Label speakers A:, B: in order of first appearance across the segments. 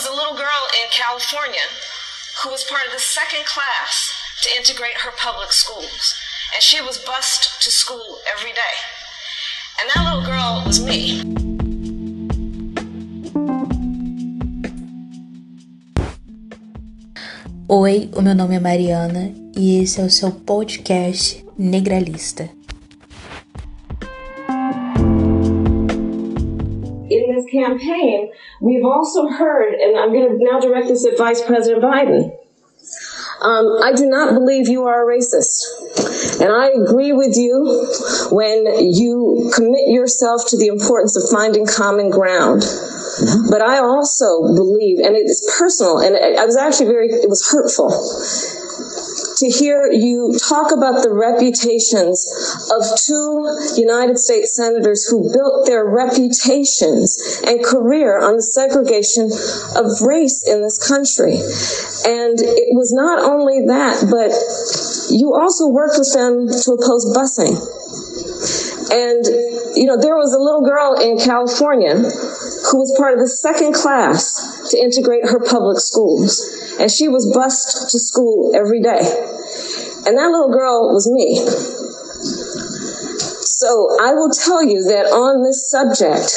A: was a little girl in California who was part of the second class to integrate her public schools. And she was bused to school every day. And that little girl was me.
B: Oi, o meu nome é Mariana e esse é o seu podcast Negralista.
A: Campaign, we've also heard, and I'm going to now direct this at Vice President Biden. Um, I do not believe you are a racist. And I agree with you when you commit yourself to the importance of finding common ground. But I also believe, and it's personal, and I was actually very, it was hurtful to hear you talk about the reputations of two United States senators who built their reputations and career on the segregation of race in this country. And it was not only that, but you also worked with them to oppose busing. And, you know, there was a little girl in California who was part of the second class to integrate her public schools. And she was bused to school every day. And that little girl was me. So I will tell you that on this subject,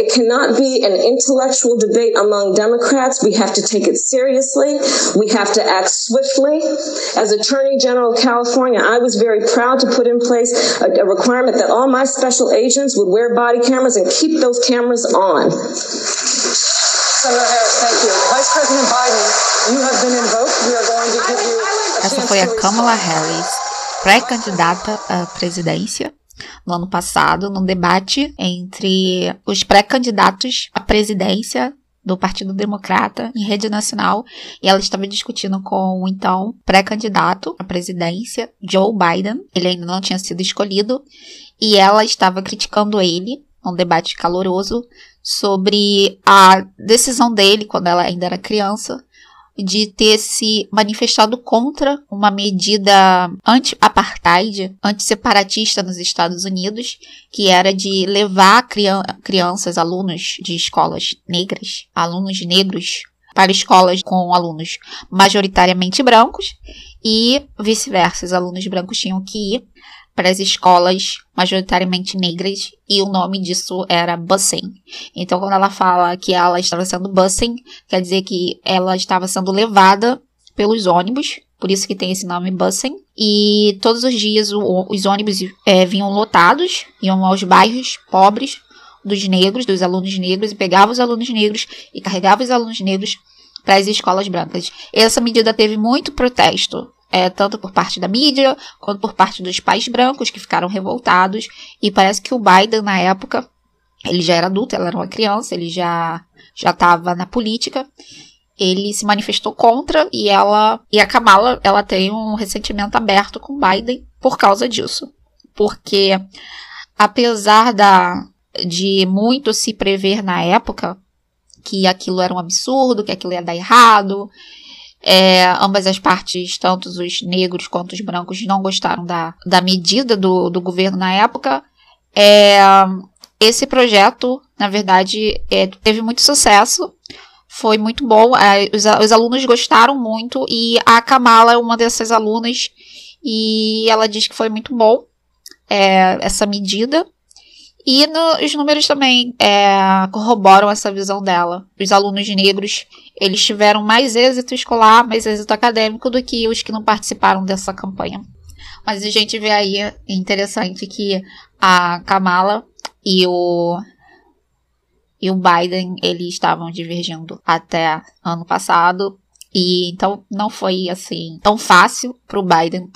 A: it cannot be an intellectual debate among Democrats. We have to take it seriously. We have to act swiftly. As Attorney General of California, I was very proud to put in place a, a requirement that all my special agents would wear body cameras and keep those cameras on.
C: Senator Harris, thank you. Vice President Biden, you have been invoked. We are going to give you
B: Essa foi a Kamala Harris, pré-candidata à presidência no ano passado, num debate entre os pré-candidatos à presidência do Partido Democrata em rede nacional e ela estava discutindo com o então pré-candidato à presidência, Joe Biden. Ele ainda não tinha sido escolhido e ela estava criticando ele, um debate caloroso, sobre a decisão dele quando ela ainda era criança de ter se manifestado contra uma medida anti-apartheid, anti-separatista nos Estados Unidos, que era de levar crianças, alunos de escolas negras, alunos negros, para escolas com alunos majoritariamente brancos e vice-versa, os alunos brancos tinham que ir para as escolas majoritariamente negras e o nome disso era busing. Então, quando ela fala que ela estava sendo busing, quer dizer que ela estava sendo levada pelos ônibus, por isso que tem esse nome busing. E todos os dias o, os ônibus é, vinham lotados, iam aos bairros pobres dos negros, dos alunos negros, e pegavam os alunos negros e carregavam os alunos negros para as escolas brancas. Essa medida teve muito protesto é, tanto por parte da mídia quanto por parte dos pais brancos que ficaram revoltados. E parece que o Biden, na época, ele já era adulto, ela era uma criança, ele já já estava na política. Ele se manifestou contra e ela e a Kamala, ela tem um ressentimento aberto com Biden por causa disso. Porque apesar da de muito se prever na época que aquilo era um absurdo, que aquilo ia dar errado, é, ambas as partes, tanto os negros quanto os brancos, não gostaram da, da medida do, do governo na época. É, esse projeto, na verdade, é, teve muito sucesso. Foi muito bom. É, os, os alunos gostaram muito. E a Kamala é uma dessas alunas. E ela diz que foi muito bom é, essa medida. E no, os números também é, corroboram essa visão dela. Os alunos negros eles tiveram mais êxito escolar, mais êxito acadêmico do que os que não participaram dessa campanha. Mas a gente vê aí, é interessante que a Kamala e o e o Biden eles estavam divergindo até ano passado e então não foi assim tão fácil para o Biden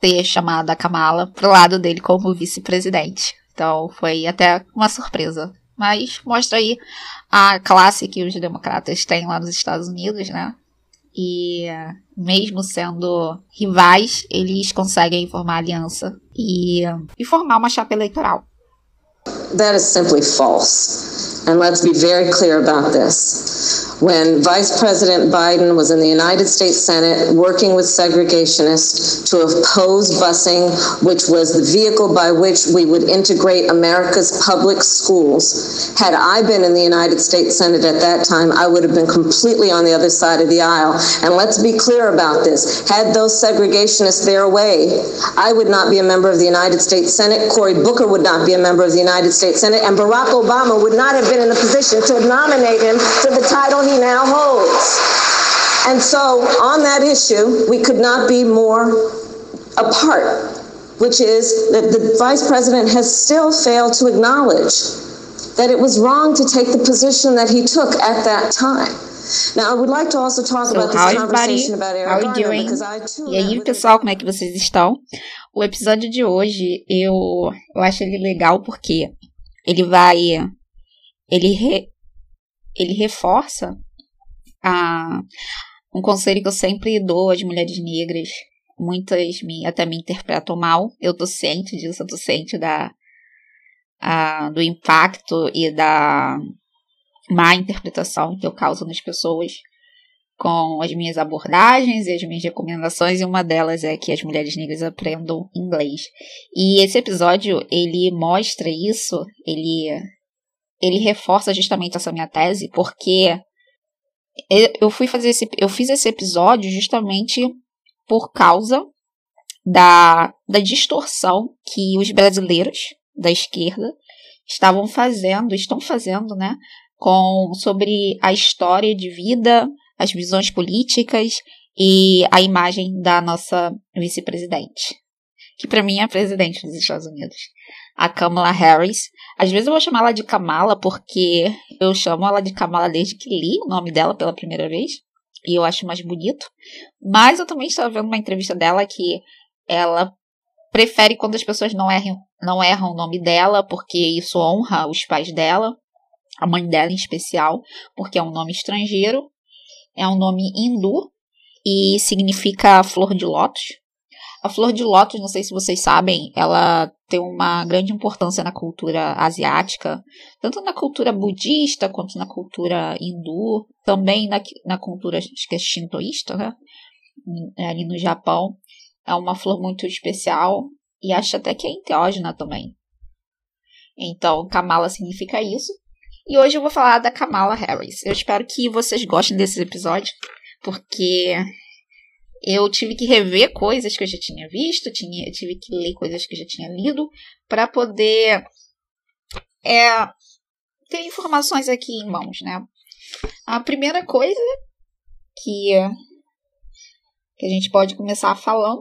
B: ter chamado a Kamala pro lado dele como vice-presidente. Então foi até uma surpresa. Mas mostra aí a classe que os democratas têm lá nos Estados Unidos, né? E mesmo sendo rivais, eles conseguem formar aliança e, e formar uma chapa eleitoral.
A: That is simply false. And let's be very clear about this. when Vice President Biden was in the United States Senate working with segregationists to oppose busing, which was the vehicle by which we would integrate America's public schools. Had I been in the United States Senate at that time, I would have been completely on the other side of the aisle. And let's be clear about this. Had those segregationists their way, I would not be a member of the United States Senate. Cory Booker would not be a member of the United States Senate. And Barack Obama would not have been in the position to nominate him to the title he now holds. And so, on that issue, we could not be more apart, which is that the vice president has still failed to acknowledge that it was wrong to take the position that he took at that time. Now, I would like to also talk
B: So,
A: about this
B: how
A: conversation about Eric
B: How
A: Garner,
B: doing?
A: because I too
B: E aí, pessoal, como é que vocês estão? O episódio de hoje, eu, eu acho ele legal porque ele vai. Ele, re- ele reforça a, um conselho que eu sempre dou às mulheres negras. Muitas me, até me interpretam mal. Eu tô ciente disso, eu tô ciente da, a, do impacto e da má interpretação que eu causo nas pessoas com as minhas abordagens e as minhas recomendações, e uma delas é que as mulheres negras aprendam inglês. E esse episódio, ele mostra isso, ele, ele reforça justamente essa minha tese, porque eu- fui fazer esse, eu fiz esse episódio justamente por causa da, da distorção que os brasileiros da esquerda estavam fazendo, estão fazendo, né, com sobre a história de vida, as visões políticas e a imagem da nossa vice-presidente, que para mim é a presidente dos Estados Unidos, a Kamala Harris. Às vezes eu vou chamar ela de Kamala porque eu chamo ela de Kamala desde que li o nome dela pela primeira vez e eu acho mais bonito. Mas eu também estava vendo uma entrevista dela que ela prefere quando as pessoas não erram, não erram o nome dela porque isso honra os pais dela, a mãe dela em especial, porque é um nome estrangeiro é um nome hindu e significa flor de lótus. A flor de lótus, não sei se vocês sabem, ela tem uma grande importância na cultura asiática, tanto na cultura budista quanto na cultura hindu, também na, na cultura acho que é shintoísta, né? ali no Japão. É uma flor muito especial e acho até que é enteógena também. Então, Kamala significa isso. E hoje eu vou falar da Kamala Harris. Eu espero que vocês gostem desse episódio, porque eu tive que rever coisas que eu já tinha visto, tinha, tive que ler coisas que eu já tinha lido, para poder é, ter informações aqui em mãos, né? A primeira coisa que, que a gente pode começar falando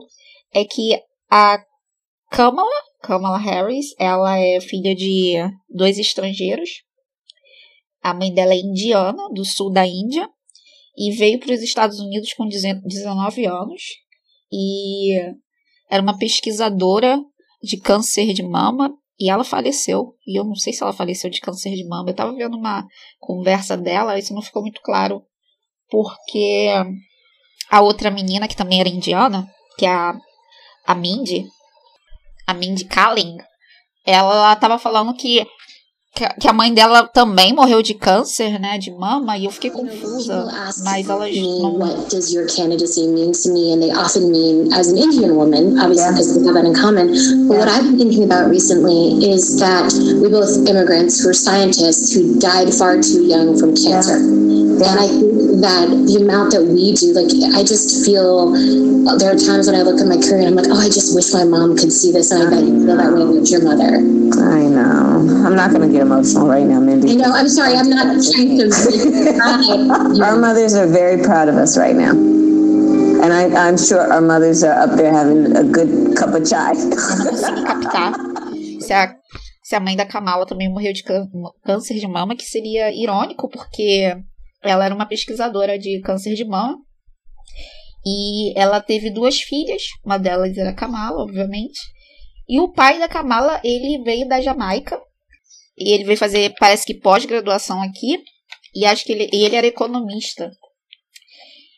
B: é que a Kamala, Kamala Harris, ela é filha de dois estrangeiros, a mãe dela é indiana, do sul da Índia, e veio para os Estados Unidos com 19 anos. E era uma pesquisadora de câncer de mama. E ela faleceu. E eu não sei se ela faleceu de câncer de mama. Eu estava vendo uma conversa dela, isso não ficou muito claro. Porque a outra menina, que também era indiana, que é a, a Mindy, a Mindy Kaling, ela estava falando que que a mãe dela também morreu de câncer, né, de mama, e eu fiquei confusa, mas elas não...
D: What does your candidacy mean to me? And they often mean, as an Indian woman, obviously, because we have that in common. But what I've been thinking about recently is that we both immigrants who are scientists who died far too young from cancer. And I think that the amount that we do, like, I just feel there are times when I look at my career and I'm like, oh, I just wish my mom could see this. And I bet you feel that way with your mother.
A: I know. I'm not going to get emotional right now, Mindy.
D: I know, I'm sorry, I'm not trying to.
A: Our mothers are very proud of us right now. And I, I'm sure our mothers are up there having a good cup of chai.
B: Eu não consegui captar se a, se a mãe da Kamala também morreu de cân- câncer de mama, que seria irônico, porque ela era uma pesquisadora de câncer de mama. E ela teve duas filhas, uma delas era a Kamala, obviamente. E o pai da Kamala, ele veio da Jamaica. E ele veio fazer, parece que pós-graduação aqui. E acho que ele, e ele era economista.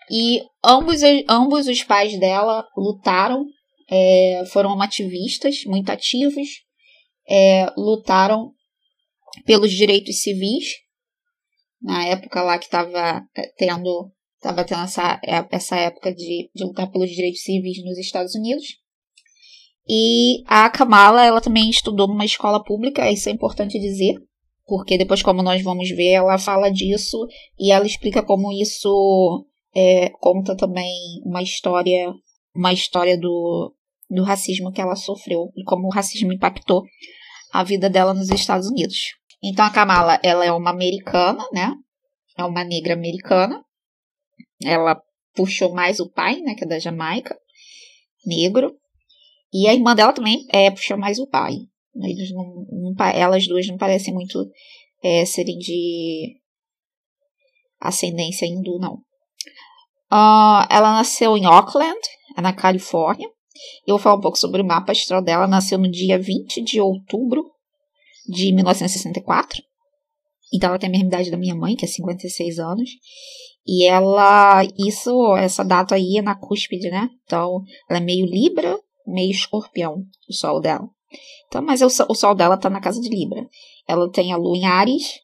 B: E ambos, ambos os pais dela lutaram, é, foram ativistas muito ativos, é, lutaram pelos direitos civis na época lá que estava tendo, tava tendo essa, essa época de, de lutar pelos direitos civis nos Estados Unidos. E a Kamala, ela também estudou numa escola pública, isso é importante dizer, porque depois, como nós vamos ver, ela fala disso e ela explica como isso é, conta também uma história, uma história do, do racismo que ela sofreu e como o racismo impactou a vida dela nos Estados Unidos. Então a Kamala, ela é uma americana, né? É uma negra americana. Ela puxou mais o pai, né, que é da Jamaica, negro. E a irmã dela também é, puxou mais o pai. Eles não, elas duas não parecem muito é, serem de ascendência hindu, não. Uh, ela nasceu em Auckland, na Califórnia. Eu vou falar um pouco sobre o mapa astral dela. Ela nasceu no dia 20 de outubro de 1964. Então ela tem a mesma idade da minha mãe, que é 56 anos. E ela, isso, essa data aí é na cúspide, né? Então, ela é meio Libra, meio Escorpião, o sol dela. Então, mas o, o sol dela tá na casa de Libra. Ela tem a lua em Ares.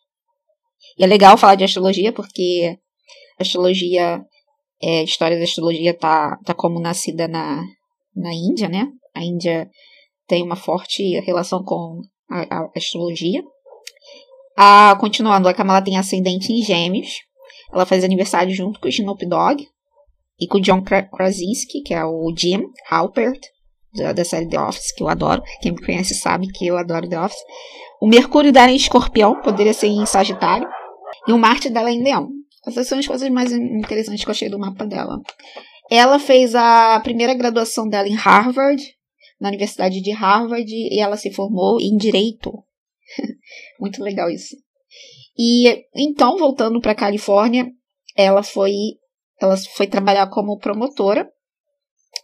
B: E é legal falar de astrologia, porque astrologia, é, a história da astrologia tá, tá como nascida na, na Índia, né? A Índia tem uma forte relação com a, a astrologia. A, continuando, a Kamala tem ascendente em gêmeos. Ela faz aniversário junto com o Snoop Dogg e com o John Krasinski, que é o Jim Halpert, da, série The Office, que eu adoro. Quem me conhece sabe que eu adoro The Office. O Mercúrio dela é em escorpião, poderia ser em Sagitário. E o Marte dela é em Leão. Essas são as coisas mais interessantes que eu achei do mapa dela. Ela fez a primeira graduação dela em Harvard, na Universidade de Harvard, e ela se formou em Direito. Muito legal isso. E então, voltando para Califórnia, ela foi, ela foi trabalhar como promotora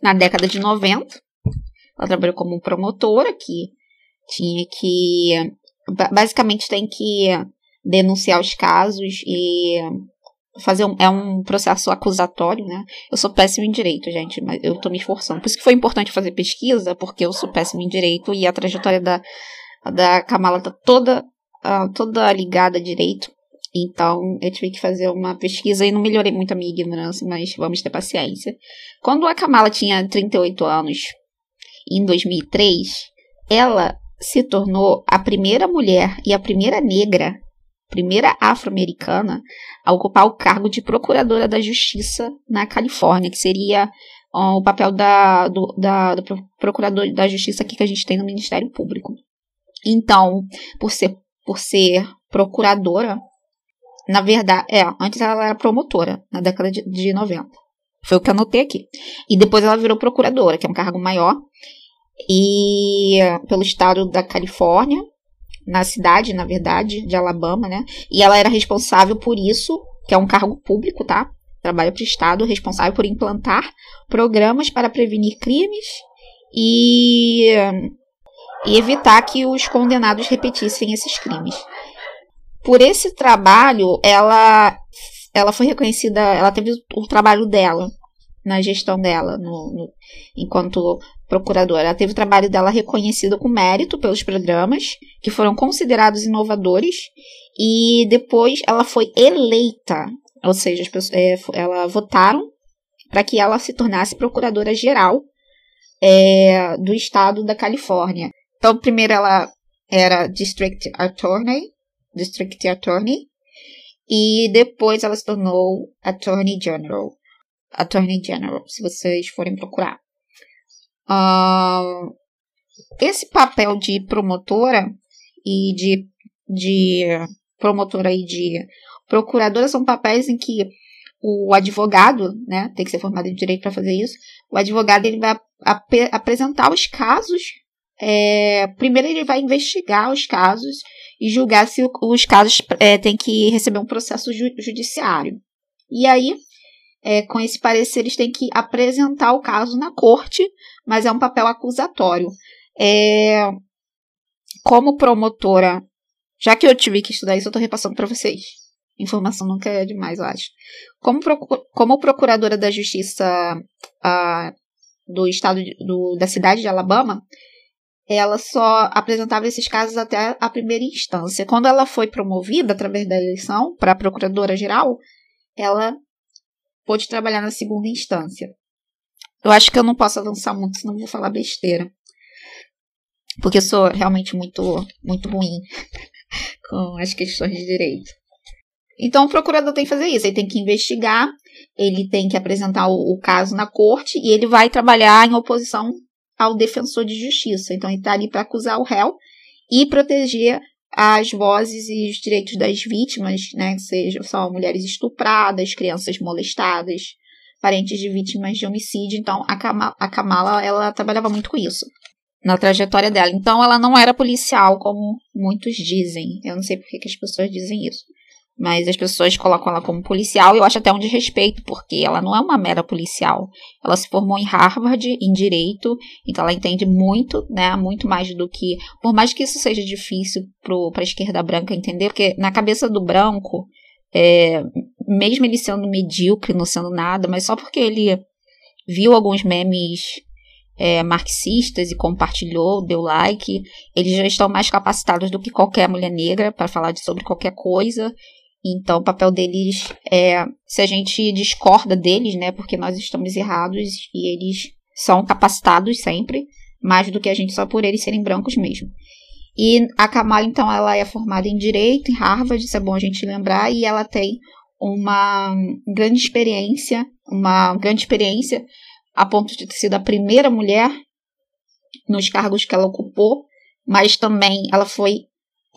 B: na década de 90. Ela trabalhou como promotora, que tinha que. Basicamente tem que denunciar os casos e fazer um, é um processo acusatório, né? Eu sou péssima em direito, gente, mas eu tô me esforçando. Por isso que foi importante fazer pesquisa, porque eu sou péssima em direito e a trajetória da, da Kamala tá toda, uh, toda ligada a direito. Então, eu tive que fazer uma pesquisa e não melhorei muito a minha ignorância, mas vamos ter paciência. Quando a Kamala tinha 38 anos, em 2003, ela se tornou a primeira mulher e a primeira negra primeira afro-americana a ocupar o cargo de procuradora da justiça na Califórnia, que seria o papel da, do, da, do procurador da justiça aqui que a gente tem no Ministério Público. Então, por ser, por ser procuradora, na verdade, é, antes ela era promotora, na década de, de 90. Foi o que eu anotei aqui. E depois ela virou procuradora, que é um cargo maior, e pelo estado da Califórnia, na cidade, na verdade, de Alabama, né? E ela era responsável por isso, que é um cargo público, tá? Trabalha para o Estado, responsável por implantar programas para prevenir crimes e, e evitar que os condenados repetissem esses crimes. Por esse trabalho, ela, ela foi reconhecida, ela teve o trabalho dela na gestão dela, no, no, enquanto procuradora. Ela teve o trabalho dela reconhecido com mérito pelos programas, que foram considerados inovadores, e depois ela foi eleita, ou seja, as pessoas, é, ela votaram para que ela se tornasse procuradora geral é, do estado da Califórnia. Então, primeiro ela era District Attorney, District Attorney, e depois ela se tornou Attorney General. Attorney General, se vocês forem procurar. Uh, esse papel de promotora e de, de promotora e de procuradora são papéis em que o advogado, né, tem que ser formado em direito para fazer isso. O advogado ele vai ap apresentar os casos. É, primeiro ele vai investigar os casos e julgar se os casos é, têm que receber um processo ju judiciário. E aí é, com esse parecer, eles têm que apresentar o caso na corte, mas é um papel acusatório. É, como promotora, já que eu tive que estudar isso, eu estou repassando para vocês. Informação nunca é demais, eu acho. Como, como procuradora da justiça uh, do estado de, do, da cidade de Alabama, ela só apresentava esses casos até a primeira instância. Quando ela foi promovida através da eleição para procuradora-geral, ela pôde trabalhar na segunda instância. Eu acho que eu não posso avançar muito, senão vou falar besteira. Porque eu sou realmente muito, muito ruim com as questões de direito. Então, o procurador tem que fazer isso. Ele tem que investigar, ele tem que apresentar o, o caso na corte e ele vai trabalhar em oposição ao defensor de justiça. Então, ele está ali para acusar o réu e proteger as vozes e os direitos das vítimas, né, sejam só mulheres estupradas, crianças molestadas, parentes de vítimas de homicídio. Então, a Kamala, a Kamala ela trabalhava muito com isso na trajetória dela. Então, ela não era policial, como muitos dizem. Eu não sei por que as pessoas dizem isso. Mas as pessoas colocam ela como policial e eu acho até um desrespeito, porque ela não é uma mera policial. Ela se formou em Harvard, em Direito, então ela entende muito, né? Muito mais do que. Por mais que isso seja difícil para a esquerda branca entender, porque na cabeça do branco, é, mesmo ele sendo medíocre, não sendo nada, mas só porque ele viu alguns memes é, marxistas e compartilhou, deu like, eles já estão mais capacitados do que qualquer mulher negra para falar de, sobre qualquer coisa. Então, o papel deles é, se a gente discorda deles, né, porque nós estamos errados e eles são capacitados sempre, mais do que a gente só por eles serem brancos mesmo. E a Kamala, então, ela é formada em Direito, em Harvard, isso é bom a gente lembrar, e ela tem uma grande experiência, uma grande experiência a ponto de ter sido a primeira mulher nos cargos que ela ocupou, mas também ela foi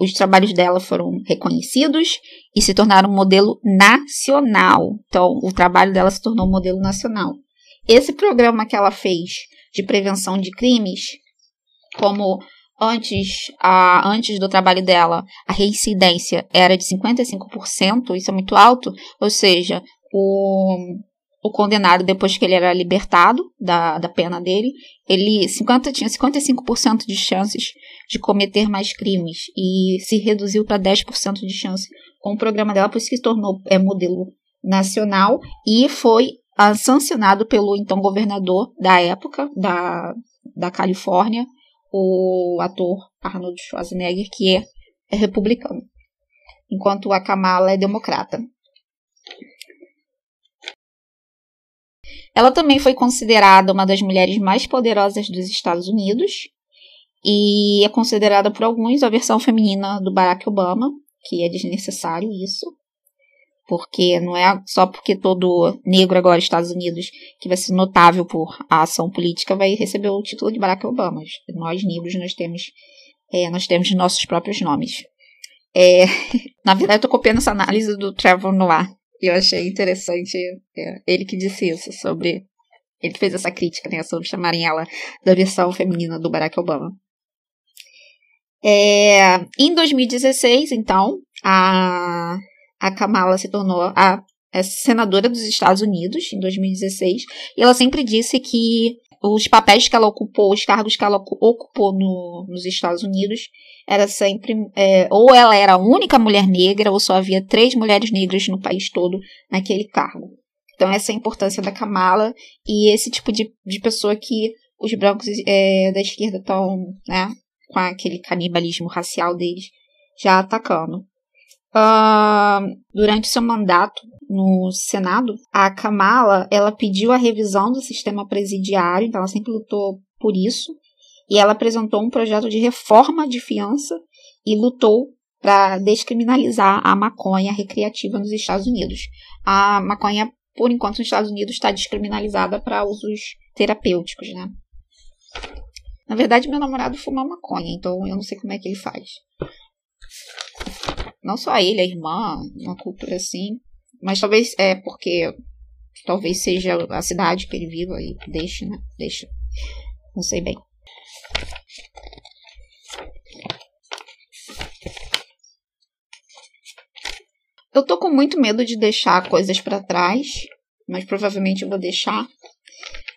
B: os trabalhos dela foram reconhecidos e se tornaram um modelo nacional. Então, o trabalho dela se tornou um modelo nacional. Esse programa que ela fez de prevenção de crimes, como antes, a, antes do trabalho dela, a reincidência era de 55%, isso é muito alto, ou seja, o, o condenado, depois que ele era libertado da, da pena dele, ele 50, tinha 55% de chances de cometer mais crimes e se reduziu para 10% de chance com o programa dela, por isso que se tornou é, modelo nacional e foi ah, sancionado pelo então governador da época da, da Califórnia, o ator Arnold Schwarzenegger, que é, é republicano, enquanto a Kamala é democrata. Ela também foi considerada uma das mulheres mais poderosas dos Estados Unidos e é considerada por alguns a versão feminina do Barack Obama, que é desnecessário isso, porque não é só porque todo negro agora nos Estados Unidos que vai ser notável por a ação política vai receber o título de Barack Obama. Nós negros nós temos é, nós temos nossos próprios nomes. É, na verdade, eu tô copiando essa análise do Trevor Noir, eu achei interessante é, ele que disse isso sobre. Ele fez essa crítica, né, sobre chamarem ela da versão feminina do Barack Obama. É, em 2016, então, a, a Kamala se tornou a, a senadora dos Estados Unidos, em 2016, e ela sempre disse que os papéis que ela ocupou, os cargos que ela ocupou no, nos Estados Unidos, era sempre. É, ou ela era a única mulher negra, ou só havia três mulheres negras no país todo naquele cargo. Então, essa é a importância da Kamala e esse tipo de, de pessoa que os brancos é, da esquerda estão, né, com aquele canibalismo racial deles já atacando. Uh, durante seu mandato no Senado, a Kamala ela pediu a revisão do sistema presidiário, então ela sempre lutou por isso, e ela apresentou um projeto de reforma de fiança e lutou para descriminalizar a maconha recreativa nos Estados Unidos. A maconha, por enquanto, nos Estados Unidos está descriminalizada para usos terapêuticos, né? Na verdade, meu namorado fuma maconha, então eu não sei como é que ele faz. Não só ele, a irmã, uma cultura assim. Mas talvez é porque talvez seja a cidade que ele viva e deixa, né? Deixa. Não sei bem. Eu tô com muito medo de deixar coisas para trás, mas provavelmente eu vou deixar.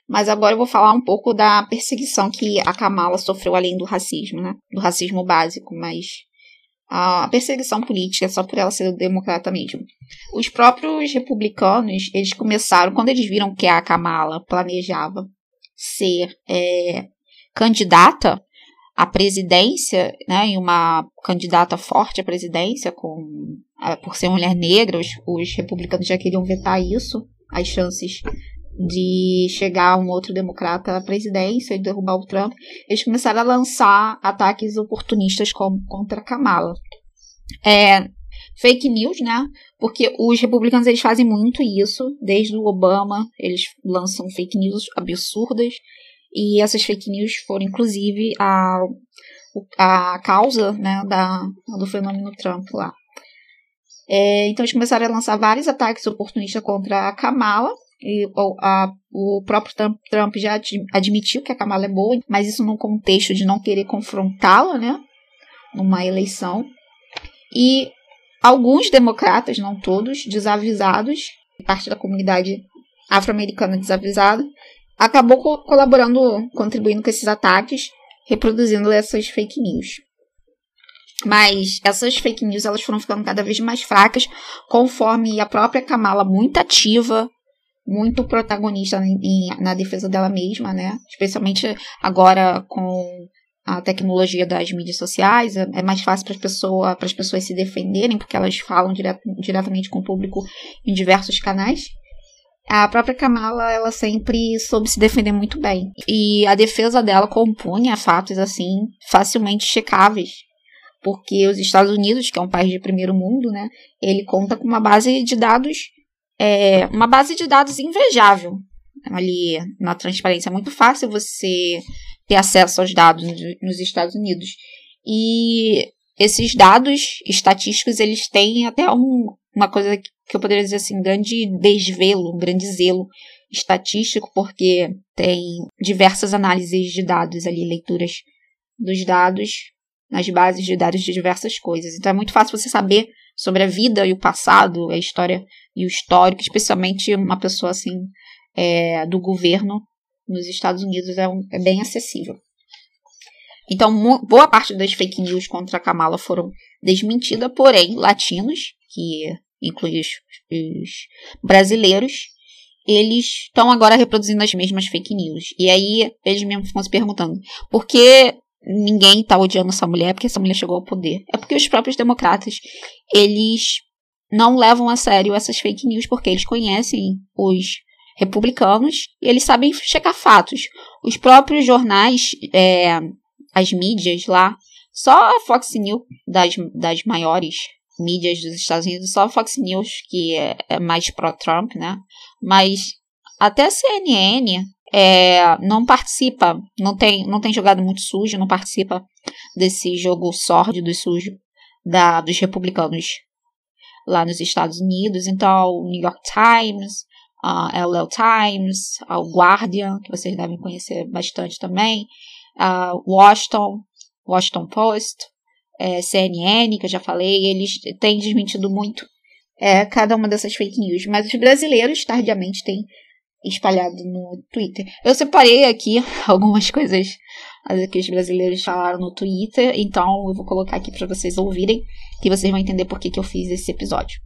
B: Mas agora eu vou falar um pouco da perseguição que a Kamala sofreu além do racismo, né? Do racismo básico, mas a perseguição política só por ela ser democrata mesmo. Os próprios republicanos, eles começaram, quando eles viram que a Kamala planejava ser é, candidata, a presidência, né, e uma candidata forte à presidência, com, por ser mulher negra, os, os republicanos já queriam vetar isso, as chances de chegar um outro democrata à presidência e derrubar o Trump, eles começaram a lançar ataques oportunistas como, contra Kamala. É, fake news, né? Porque os republicanos eles fazem muito isso, desde o Obama, eles lançam fake news absurdas, e essas fake news foram inclusive a, a causa né, da, do fenômeno Trump lá. É, então eles começaram a lançar vários ataques oportunistas contra a Kamala, e, a, o próprio Trump, já admitiu que a Kamala é boa, mas isso no contexto de não querer confrontá-la, né? Numa eleição. E alguns democratas, não todos, desavisados, parte da comunidade afro-americana desavisada, acabou co colaborando, contribuindo com esses ataques, reproduzindo essas fake news. Mas essas fake news elas foram ficando cada vez mais fracas, conforme a própria Kamala, muito ativa, muito protagonista na defesa dela mesma, né? Especialmente agora com a tecnologia das mídias sociais, é, é mais fácil para pessoa, as pessoas se defenderem, porque elas falam direto, diretamente com o público em diversos canais. A própria Kamala, ela sempre soube se defender muito bem. E a defesa dela compunha fatos, assim, facilmente checáveis. Porque os Estados Unidos, que é um país de primeiro mundo, né, ele conta com uma base de dados é uma base de dados invejável ali na transparência. É muito fácil você ter acesso aos dados nos Estados Unidos. E esses dados estatísticos, eles têm até um, uma coisa que eu poderia dizer assim, grande desvelo, um grande zelo estatístico, porque tem diversas análises de dados ali, leituras dos dados nas bases de dados de diversas coisas. Então é muito fácil você saber sobre a vida e o passado, a história e o histórico, especialmente uma pessoa assim é, do governo nos Estados Unidos é, um, é bem acessível. Então, boa parte das fake news contra Kamala foram desmentidas, porém, latinos, que inclui os, os brasileiros, eles estão agora reproduzindo as mesmas fake news. E aí, eles mesmos ficam se perguntando, por que ninguém está odiando essa mulher porque essa mulher chegou ao poder? É porque os próprios democratas, eles não levam a sério essas fake news porque eles conhecem os republicanos e eles sabem checar fatos. Os próprios jornais, é, as mídias lá, só a Fox News, das, das maiores mídias dos Estados Unidos, só a Fox News, que é, é mais pró-Trump, né? Mas até a CNN é, não participa, não tem, não tem jogado muito sujo, não participa desse jogo sórdido e sujo da, dos republicanos lá nos Estados Unidos. Então, o New York Times, a LL Times, o Guardian, que vocês devem conhecer bastante também, a Washington, Washington Post, é, CNN, que eu já falei, eles têm desmentido muito é, cada uma dessas fake news. Mas os brasileiros, tardiamente, têm espalhado no Twitter. Eu separei aqui algumas coisas que os brasileiros falaram no Twitter, então eu vou colocar aqui para vocês ouvirem, que vocês vão entender por que, que eu fiz esse episódio.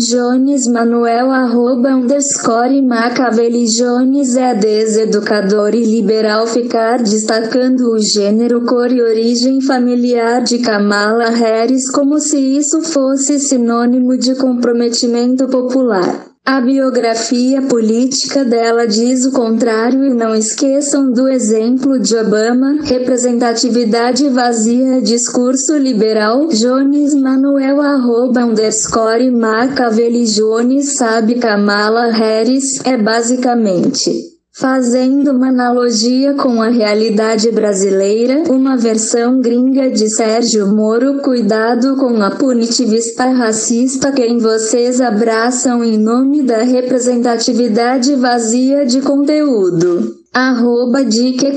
E: Jones Manuel arroba underscore Macavelli Jones é deseducador e liberal ficar destacando o gênero, cor e origem familiar de Kamala Harris como se isso fosse sinônimo de comprometimento popular. A biografia política dela diz o contrário e não esqueçam do exemplo de Obama, representatividade vazia, discurso liberal, Jones Manuel arroba underscore Macavelli Jones sabe Kamala Harris é basicamente Fazendo uma analogia com a realidade brasileira, uma versão gringa de Sérgio Moro, cuidado com a punitivista racista quem vocês abraçam em nome da representatividade vazia de conteúdo. Arroba Dike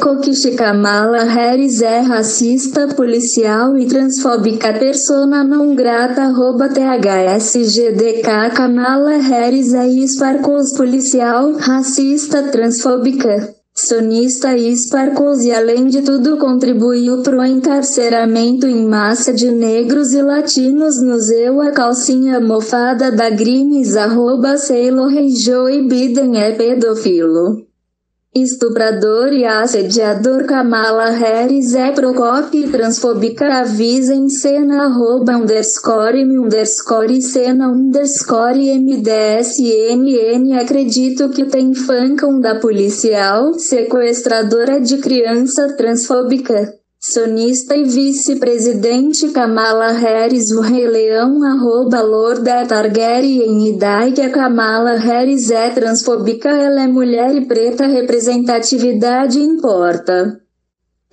E: Kamala Harris é racista, policial e transfóbica persona não grata arroba THSGDK Kamala Harris é esparcos policial, racista, transfóbica. Sonista e Sparkles e além de tudo contribuiu para o encarceramento em massa de negros e latinos no Zeu a calcinha mofada da Grimes arroba Sailor Joe Biden é pedofilo. Estuprador e assediador Kamala Harris é procópio transfóbica avisa em cena arroba underscore m underscore cena underscore mdsmn acredito que tem fancam da policial sequestradora de criança transfóbica. Sonista e vice-presidente Kamala Harris O Rei Leão arroba Lorda Targaryen Idai que a Kamala Harris é transfóbica ela é mulher e preta representatividade importa.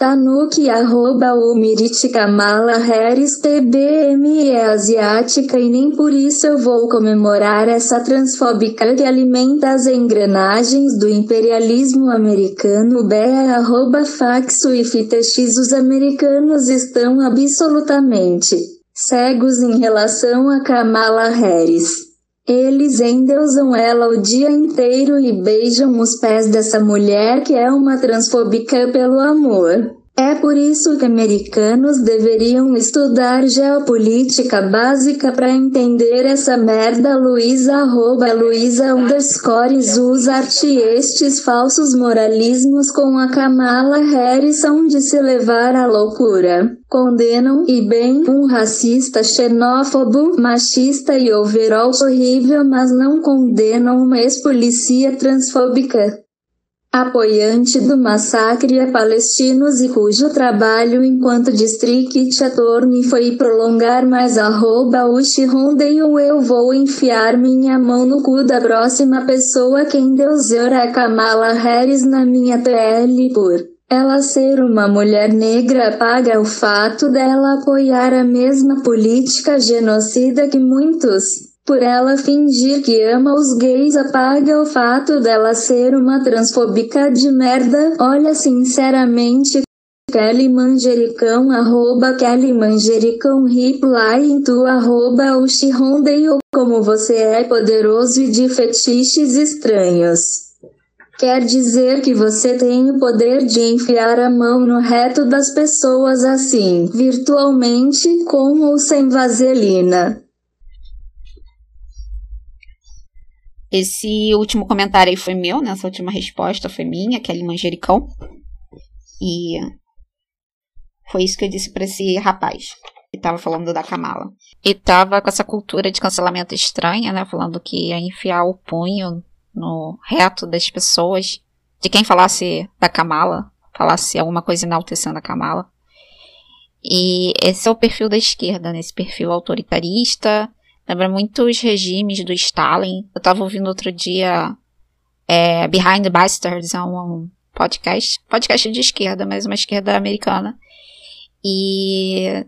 E: Tanuki arroba Umirit Kamala Harris TBM é asiática e nem por isso eu vou comemorar essa transfóbica que alimenta as engrenagens do imperialismo americano Bea arroba Faxo e FTX os americanos estão absolutamente cegos em relação a Kamala Harris. Eles endeusam ela o dia inteiro e beijam os pés dessa mulher que é uma transfóbica pelo amor. É por isso que americanos deveriam estudar geopolítica básica para entender essa merda. Luísa arroba Luísa underscores arte estes falsos moralismos com a Kamala Harris são de se levar à loucura. Condenam e bem um racista, xenófobo, machista e overall horrível, mas não condenam uma ex-policia transfóbica apoiante do massacre a palestinos e cujo trabalho enquanto district attorney foi prolongar mais arroba o ou eu vou enfiar minha mão no cu da próxima pessoa quem Deus é Kamala Harris na minha TL por ela ser uma mulher negra apaga o fato dela apoiar a mesma política genocida que muitos por ela fingir que ama os gays apaga o fato dela ser uma transfóbica de merda. Olha, sinceramente, Kelly Manjericão, arroba Kelly Manjericão, reply em tu, arroba o como você é poderoso e de fetiches estranhos. Quer dizer que você tem o poder de enfiar a mão no reto das pessoas assim, virtualmente, com ou sem vaselina.
B: Esse último comentário aí foi meu, né? Essa última resposta foi minha, Kelly Manjericão. E foi isso que eu disse para esse rapaz que tava falando da Kamala. E tava com essa cultura de cancelamento estranha, né? Falando que ia enfiar o punho no reto das pessoas. De quem falasse da Kamala, falasse alguma coisa enaltecendo a Kamala. E esse é o perfil da esquerda, né? perfil autoritarista, Lembra muito os regimes do Stalin. Eu tava ouvindo outro dia é, Behind the Bastards, é um, podcast, podcast de esquerda, mas uma esquerda americana. E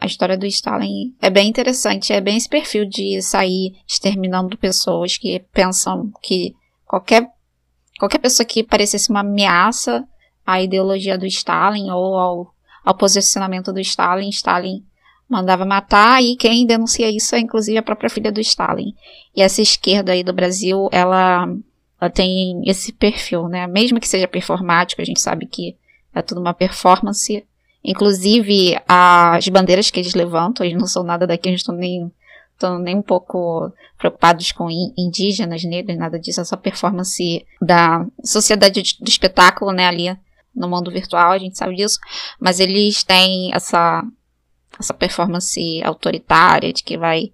B: a história do Stalin é bem interessante, é bem esse perfil de sair exterminando pessoas que pensam que qualquer, qualquer pessoa que parecesse uma ameaça à ideologia do Stalin ou ao, ao posicionamento do Stalin, Stalin mandava matar e quem denuncia isso é inclusive a própria filha do Stalin. E essa esquerda aí do Brasil, ela, ela tem esse perfil, né? Mesmo que seja performático, a gente sabe que é tudo uma performance. Inclusive, as bandeiras que eles levantam, eles não são nada daqui, eles estão nem, estão nem um pouco preocupados com indígenas, negros, nada disso. É só performance da sociedade do espetáculo, né, ali no mundo virtual, a gente sabe disso. Mas eles têm essa essa performance autoritária de que vai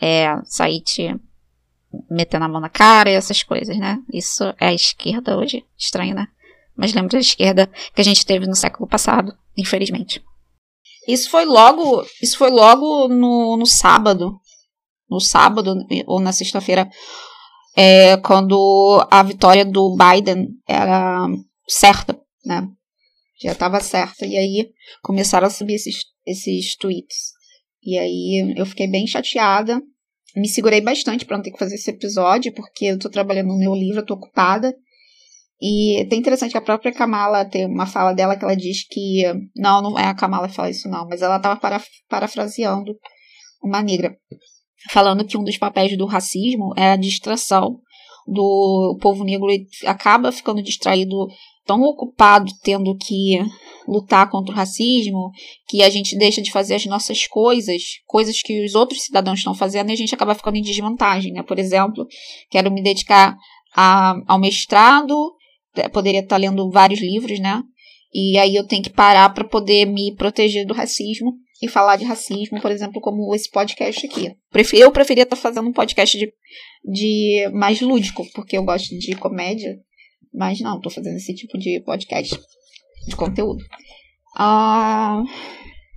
B: é, sair te metendo a mão na cara e essas coisas, né? Isso é a esquerda hoje. Estranho, né? Mas lembra da esquerda que a gente teve no século passado, infelizmente. Isso foi logo, isso foi logo no, no sábado. No sábado ou na sexta-feira, é, quando a vitória do Biden era certa, né? Já estava certa. E aí começaram a subir esses esses tweets. E aí eu fiquei bem chateada. Me segurei bastante para não ter que fazer esse episódio, porque eu tô trabalhando no meu livro, eu tô ocupada. E é interessante que a própria Kamala tem uma fala dela que ela diz que. Não, não é a Kamala que fala isso, não, mas ela estava para, parafraseando uma negra, falando que um dos papéis do racismo é a distração do povo negro acaba ficando distraído tão ocupado tendo que lutar contra o racismo, que a gente deixa de fazer as nossas coisas, coisas que os outros cidadãos estão fazendo, e a gente acaba ficando em desvantagem, né? Por exemplo, quero me dedicar a, ao mestrado poderia estar lendo vários livros, né? E aí eu tenho que parar para poder me proteger do racismo e falar de racismo, por exemplo, como esse podcast aqui. Eu preferia estar fazendo um podcast de, de mais lúdico, porque eu gosto de comédia, mas não, estou fazendo esse tipo de podcast de conteúdo. Ah,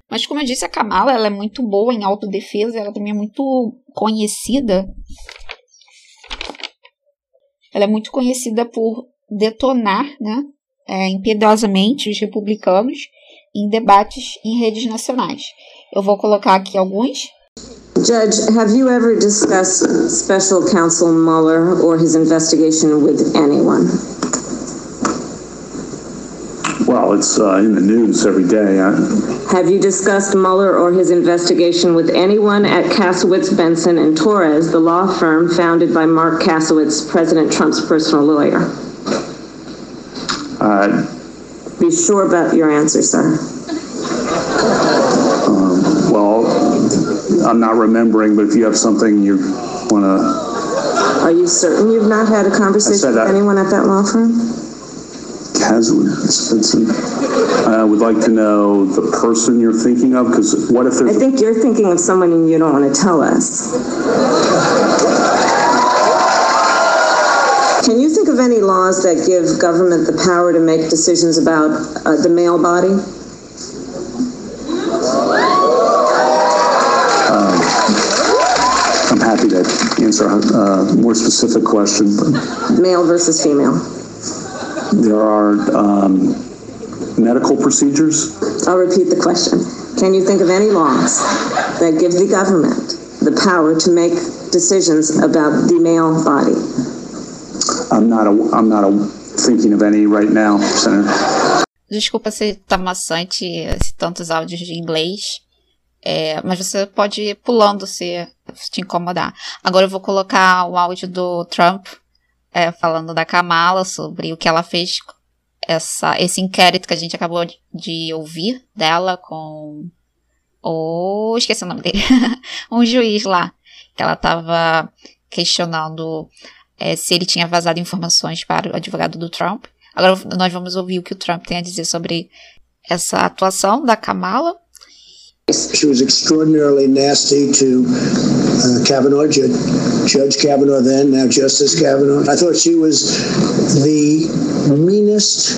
B: mas como eu disse, a Kamala ela é muito boa em autodefesa, ela também é muito conhecida. Ela é muito conhecida por detonar, né, é, impiedosamente os republicanos em debates em redes nacionais. Eu vou colocar aqui alguns.
A: Judge, have you ever discussed special counsel Mueller or his investigation with anyone?
F: Well, it's uh, in the news every day. I...
A: Have you discussed Mueller or his investigation with anyone at Kasowitz, Benson, and Torres, the law firm founded by Mark Kasowitz, President Trump's personal lawyer?
F: Uh,
A: Be sure about your answer, sir.
F: um, well, I'm not remembering, but if you have something you want to.
A: Are you certain you've not had a conversation with
F: that-
A: anyone at that law firm?
F: I would like to know the person you're thinking of, because what if
A: I
F: there's,
A: think you're thinking of someone and you don't want to tell us. Can you think of any laws that give government the power to make decisions about uh, the male body?
F: I'm happy to answer a more specific question,
A: Male versus female?
F: There are um, medical procedures.
A: I'll repeat the question. Can you think of any laws that give the government the power to make decisions about the male body?
F: I'm not, a, I'm not a, thinking of any right now, Senator.
B: Desculpa se tá maçante esse tantos áudios de inglês. É, mas você pode ir pulando se, se te incomodar. Agora eu vou colocar o áudio do Trump é, falando da Kamala sobre o que ela fez, essa, esse inquérito que a gente acabou de, ouvir dela com o. esqueci o nome dele. um juiz lá. Que ela tava questionando é, se ele tinha vazado informações para o advogado do Trump. Agora nós vamos ouvir o que o Trump tem a dizer sobre essa atuação da Kamala.
G: She was extraordinarily nasty to uh, Kavanaugh, Judge, Judge Kavanaugh then, now Justice Kavanaugh. I thought she was the meanest,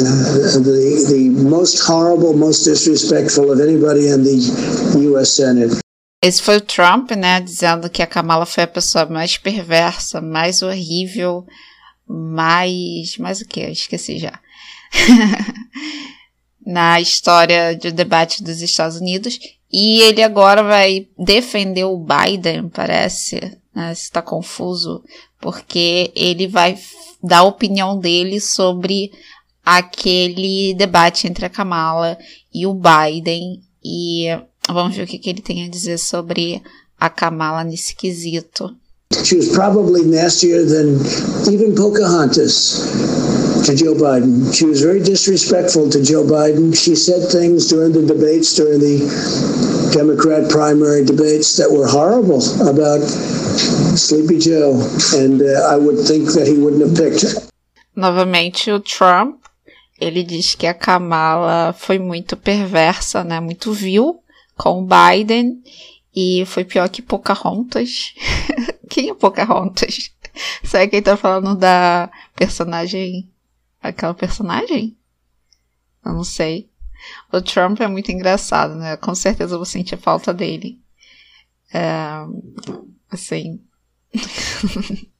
G: uh, the, the most horrible, most disrespectful of anybody in the U.S. Senate.
B: Esse foi o Trump, né, dizendo que a Kamala foi a pessoa mais perversa, mais horrível, mais. mais o que? Esqueci já. Na história do debate dos Estados Unidos. E ele agora vai defender o Biden, parece. Né, está confuso. Porque ele vai dar a opinião dele sobre aquele debate entre a Kamala e o Biden. E Vamos ver o que, que ele tem a dizer sobre a Kamala nesse quesito.
G: She was probably nastier than even Pocahontas to Joe Biden. She was very disrespectful to Joe Biden. She said things during the debates, during the Democrat primary debates, that were horrible about Sleepy Joe. And uh, I would think that he wouldn't have picked.
B: Novamente, o Trump, ele diz que a Kamala foi muito perversa, né? Muito vil com o Biden. E foi pior que Pocahontas. Quem é Pocahontas? Será que ele tá falando da personagem. Aquela personagem? Eu não sei. O Trump é muito engraçado, né? Com certeza eu vou sentir falta dele. É, assim.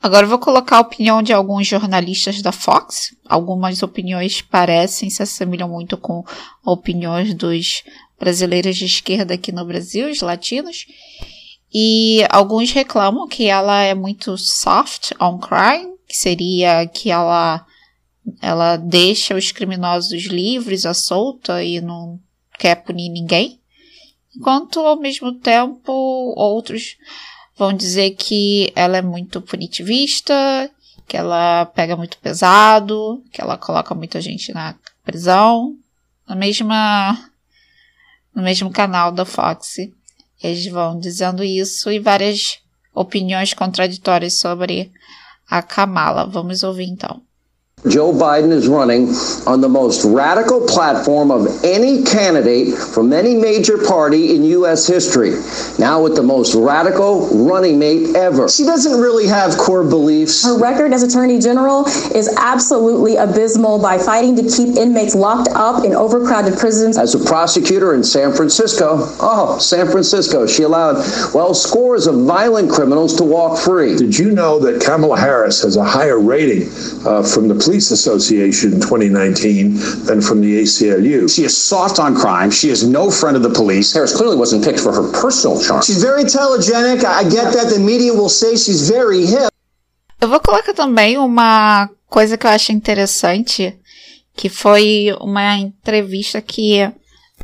B: Agora eu vou colocar a opinião de alguns jornalistas da Fox. Algumas opiniões parecem se assemelham muito com opiniões dos brasileiros de esquerda aqui no Brasil, os latinos. E alguns reclamam que ela é muito soft on crime, que seria que ela ela deixa os criminosos livres à solta e não quer punir ninguém. Enquanto ao mesmo tempo outros vão dizer que ela é muito punitivista, que ela pega muito pesado, que ela coloca muita gente na prisão. Na mesma no mesmo canal da Fox. Eles vão dizendo isso e várias opiniões contraditórias sobre a Kamala. Vamos ouvir então.
H: Joe Biden is running on the most radical platform of any candidate from any major party in U.S. history. Now, with the most radical running mate ever.
I: She doesn't really have core beliefs.
J: Her record as Attorney General is absolutely abysmal by fighting to keep inmates locked up in overcrowded prisons.
H: As a prosecutor in San Francisco, oh, San Francisco, she allowed, well, scores of violent criminals to walk free.
K: Did you know that Kamala Harris has a higher rating uh, from the Police Association in 2019 than from the ACLU.
L: She is soft on crime. She is no friend of the police.
H: Harris clearly wasn't picked for her personal charm.
I: She's very telegenic. I get that. The media will say she's very hip.
B: Eu vou colocar também uma coisa que eu acho interessante, que foi uma entrevista que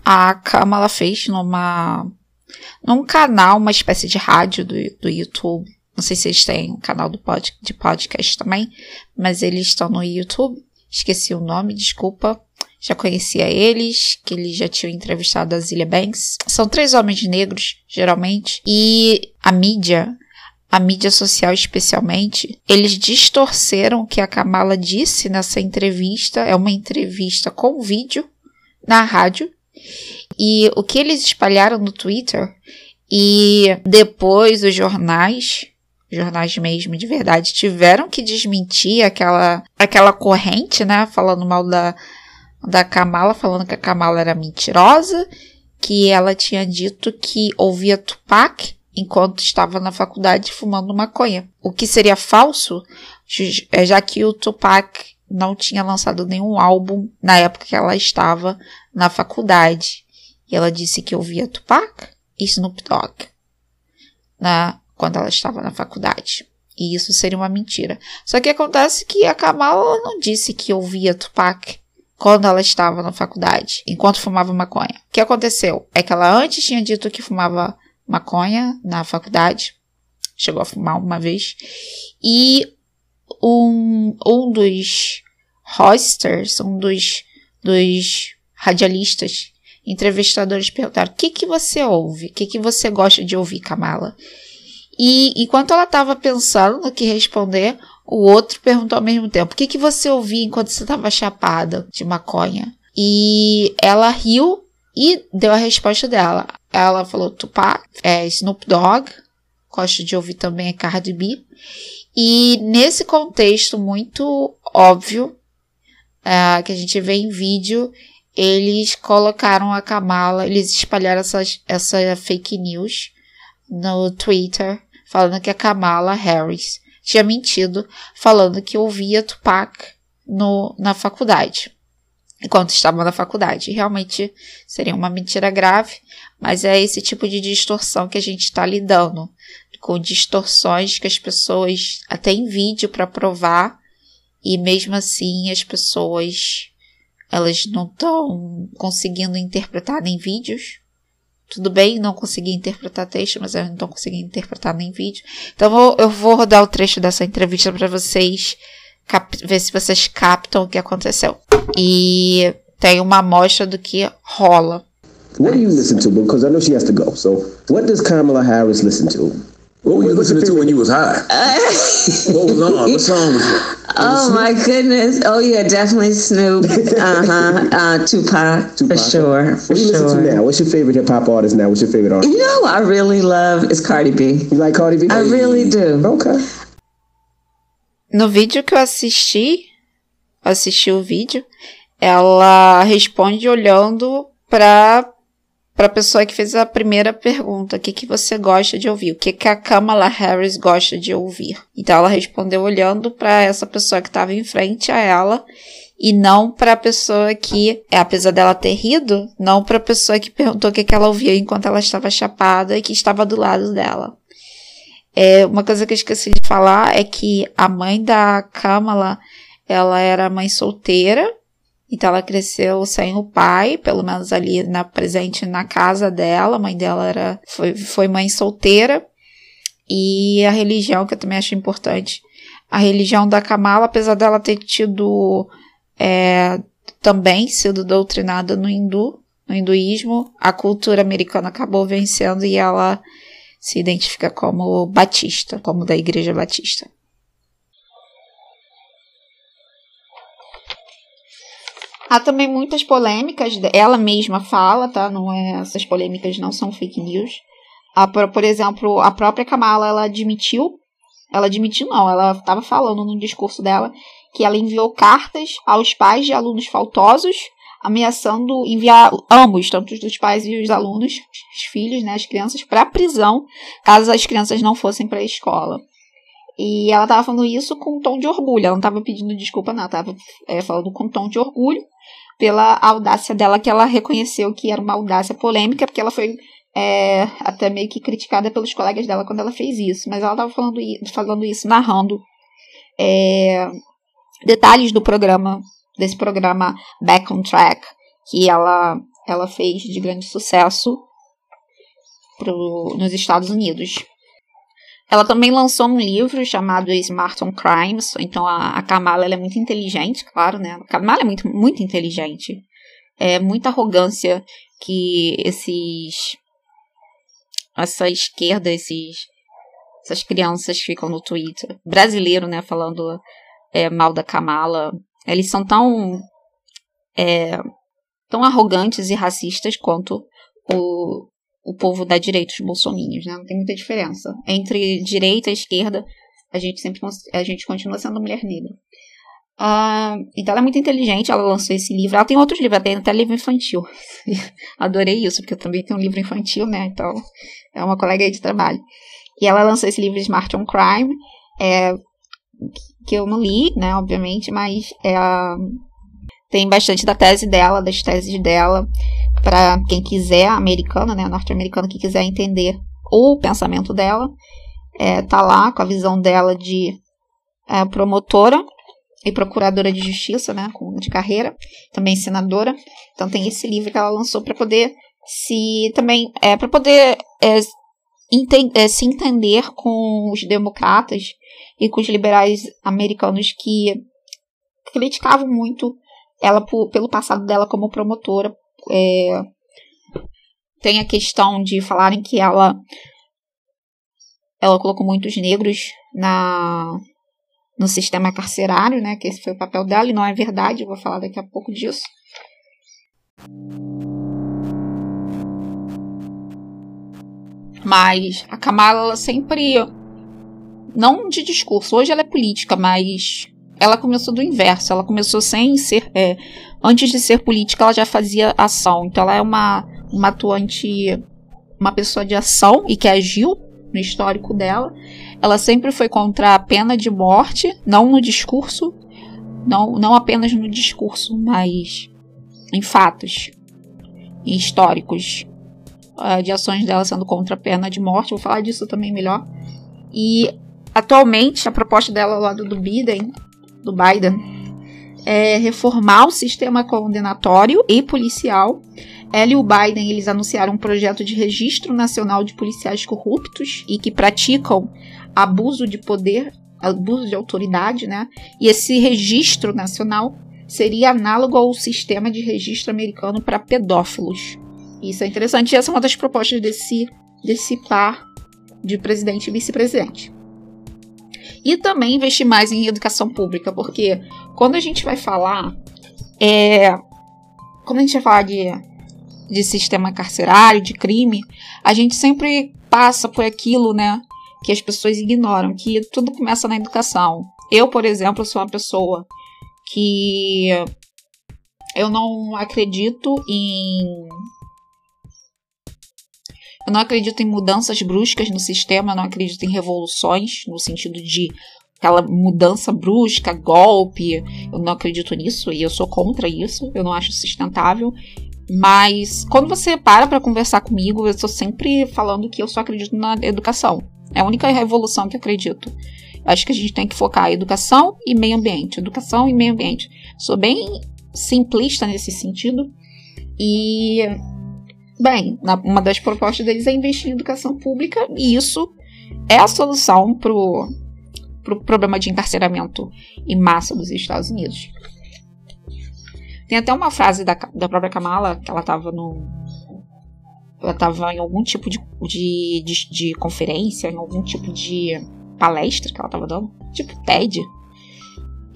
B: a Kamala fez numa num canal, uma espécie de rádio do, do YouTube, não sei se eles têm um canal pod, de podcast também, mas eles estão no YouTube. Esqueci o nome, desculpa. Já conhecia eles, que eles já tinham entrevistado a Zilia Banks. São três homens negros, geralmente, e a mídia, a mídia social especialmente, eles distorceram o que a Kamala disse nessa entrevista. É uma entrevista com vídeo na rádio. E o que eles espalharam no Twitter e depois os jornais jornais mesmo de verdade tiveram que desmentir aquela aquela corrente, né, falando mal da da Kamala, falando que a Kamala era mentirosa, que ela tinha dito que ouvia Tupac enquanto estava na faculdade fumando maconha. O que seria falso, é, já que o Tupac não tinha lançado nenhum álbum na época que ela estava na faculdade. E ela disse que ouvia Tupac e Snoop Dogg. Na, quando ela estava na faculdade. E isso seria uma mentira. Só que acontece que a Kamala não disse que ouvia Tupac quando ela estava na faculdade, enquanto fumava maconha. O que aconteceu? É que ela antes tinha dito que fumava maconha na faculdade, chegou a fumar uma vez, e um, um dos hosters, um dos, dos radialistas, entrevistadores perguntaram: o que, que você ouve? O que, que você gosta de ouvir, Kamala? E enquanto ela estava pensando no que responder, o outro perguntou ao mesmo tempo: O que, que você ouvia enquanto você estava chapada de maconha? E ela riu e deu a resposta dela. Ela falou Tupac, é, Snoop Dogg, gosto de ouvir também a Cardi B. E nesse contexto muito óbvio, é, que a gente vê em vídeo, eles colocaram a Kamala, eles espalharam essas, essa fake news no Twitter falando que a Kamala Harris tinha mentido, falando que ouvia Tupac no, na faculdade, enquanto estava na faculdade. Realmente seria uma mentira grave, mas é esse tipo de distorção que a gente está lidando, com distorções que as pessoas até em vídeo para provar, e mesmo assim as pessoas elas não estão conseguindo interpretar nem vídeos tudo bem, não consegui interpretar texto, mas eu não estou conseguindo interpretar nem vídeo. Então vou, eu vou rodar o trecho dessa entrevista para vocês ver se vocês captam o que aconteceu. E tem uma amostra do que rola.
M: What do you listen to? Because I know she has to go. So, what does Kamala Harris listen to?
K: What were you listening to when you was high? what was on? What song was it?
N: Oh
K: Snoop?
N: my goodness! Oh yeah, definitely Snoop. Uh-huh. Uh Tupac,
M: Tupac.
N: for sure, for
M: What do you listen
N: sure.
M: to now? What's your favorite hip hop artist now? What's your favorite artist?
N: You know, I really love is Cardi B.
M: You like Cardi B?
N: I really do.
M: Okay.
B: No vídeo que eu assisti, assisti o vídeo, ela responde olhando para para a pessoa que fez a primeira pergunta, o que, que você gosta de ouvir? O que, que a Kamala Harris gosta de ouvir? Então ela respondeu olhando para essa pessoa que estava em frente a ela e não para a pessoa que, é, apesar dela ter rido, não para a pessoa que perguntou o que, que ela ouvia enquanto ela estava chapada e que estava do lado dela. É, uma coisa que eu esqueci de falar é que a mãe da Kamala, ela era mãe solteira, então ela cresceu sem o pai, pelo menos ali na presente na casa dela. A mãe dela era foi, foi mãe solteira. E a religião, que eu também acho importante. A religião da Kamala, apesar dela ter tido é, também sido doutrinada no hindu, no hinduísmo, a cultura americana acabou vencendo e ela se identifica como batista, como da igreja batista. Há também muitas polêmicas, ela mesma fala, tá? Não é, essas polêmicas não são fake news. A, por exemplo, a própria Kamala, ela admitiu, ela admitiu não, ela estava falando no discurso dela que ela enviou cartas aos pais de alunos faltosos, ameaçando enviar ambos, tanto os pais e os alunos, os filhos, né, as crianças, para a prisão, caso as crianças não fossem para a escola. E ela estava falando isso com um tom de orgulho, ela não estava pedindo desculpa, não, estava é, falando com um tom de orgulho pela audácia dela, que ela reconheceu que era uma audácia polêmica, porque ela foi é, até meio que criticada pelos colegas dela quando ela fez isso. Mas ela estava falando, falando isso, narrando é, detalhes do programa, desse programa Back on Track, que ela, ela fez de grande sucesso pro, nos Estados Unidos. Ela também lançou um livro chamado Smart on Crimes. Então a, a Kamala é muito inteligente, claro, né? A Kamala é muito, muito inteligente. É muita arrogância que esses essa esquerda, esses essas crianças ficam no Twitter, brasileiro, né, falando é, mal da Kamala, eles são tão é, tão arrogantes e racistas quanto o, o povo da direita, os bolsominions, né? Não tem muita diferença. Entre direita e esquerda, a gente sempre a gente continua sendo mulher negra. Uh, então ela é muito inteligente, ela lançou esse livro. Ela tem outros livros, ela tem até livro infantil. Adorei isso, porque eu também tenho um livro infantil, né? Então é uma colega aí de trabalho. E ela lançou esse livro Smart on Crime, é, que eu não li, né, obviamente, mas é, tem bastante da tese dela, das teses dela para quem quiser, americana, né, norte-americana, que quiser entender o pensamento dela, é, tá lá com a visão dela de é, promotora e procuradora de justiça, né, de carreira, também senadora. Então tem esse livro que ela lançou para poder se também é para poder é, é, se entender com os democratas e com os liberais americanos que criticavam muito ela por, pelo passado dela como promotora é, tem a questão de falarem que ela ela colocou muitos negros na no sistema carcerário, né? Que esse foi o papel dela e não é verdade. Eu vou falar daqui a pouco disso. Mas a Kamala ela sempre não de discurso. Hoje ela é política, mas ela começou do inverso. Ela começou sem ser. É, antes de ser política, ela já fazia ação. Então ela é uma, uma atuante, uma pessoa de ação e que agiu no histórico dela. Ela sempre foi contra a pena de morte, não no discurso, não, não apenas no discurso, mas em fatos em históricos uh, de ações dela sendo contra a pena de morte. Vou falar disso também melhor. E atualmente a proposta dela ao lado do Biden do Biden é reformar o sistema condenatório e policial. Ela e o Biden eles anunciaram um projeto de registro nacional de policiais corruptos e que praticam abuso de poder, abuso de autoridade, né? E esse registro nacional seria análogo ao sistema de registro americano para pedófilos. Isso é interessante. E essa é uma das propostas desse, desse par de presidente e vice-presidente. E também investir mais em educação pública, porque quando a gente vai falar. É, quando a gente vai falar de, de sistema carcerário, de crime, a gente sempre passa por aquilo, né? Que as pessoas ignoram, que tudo começa na educação. Eu, por exemplo, sou uma pessoa que eu não acredito em eu não acredito em mudanças bruscas no sistema, eu não acredito em revoluções, no sentido de aquela mudança brusca, golpe. Eu não acredito nisso e eu sou contra isso, eu não acho sustentável. Mas quando você para para conversar comigo, eu estou sempre falando que eu só acredito na educação. É a única revolução que acredito. Acho que a gente tem que focar em educação e meio ambiente. Educação e meio ambiente. Sou bem simplista nesse sentido. E Bem, uma das propostas deles é investir em educação pública e isso é a solução para o pro problema de encarceramento em massa dos Estados Unidos. Tem até uma frase da, da própria Kamala, que ela estava no. Ela estava em algum tipo de, de, de, de, conferência, em algum tipo de palestra que ela estava dando, tipo TED.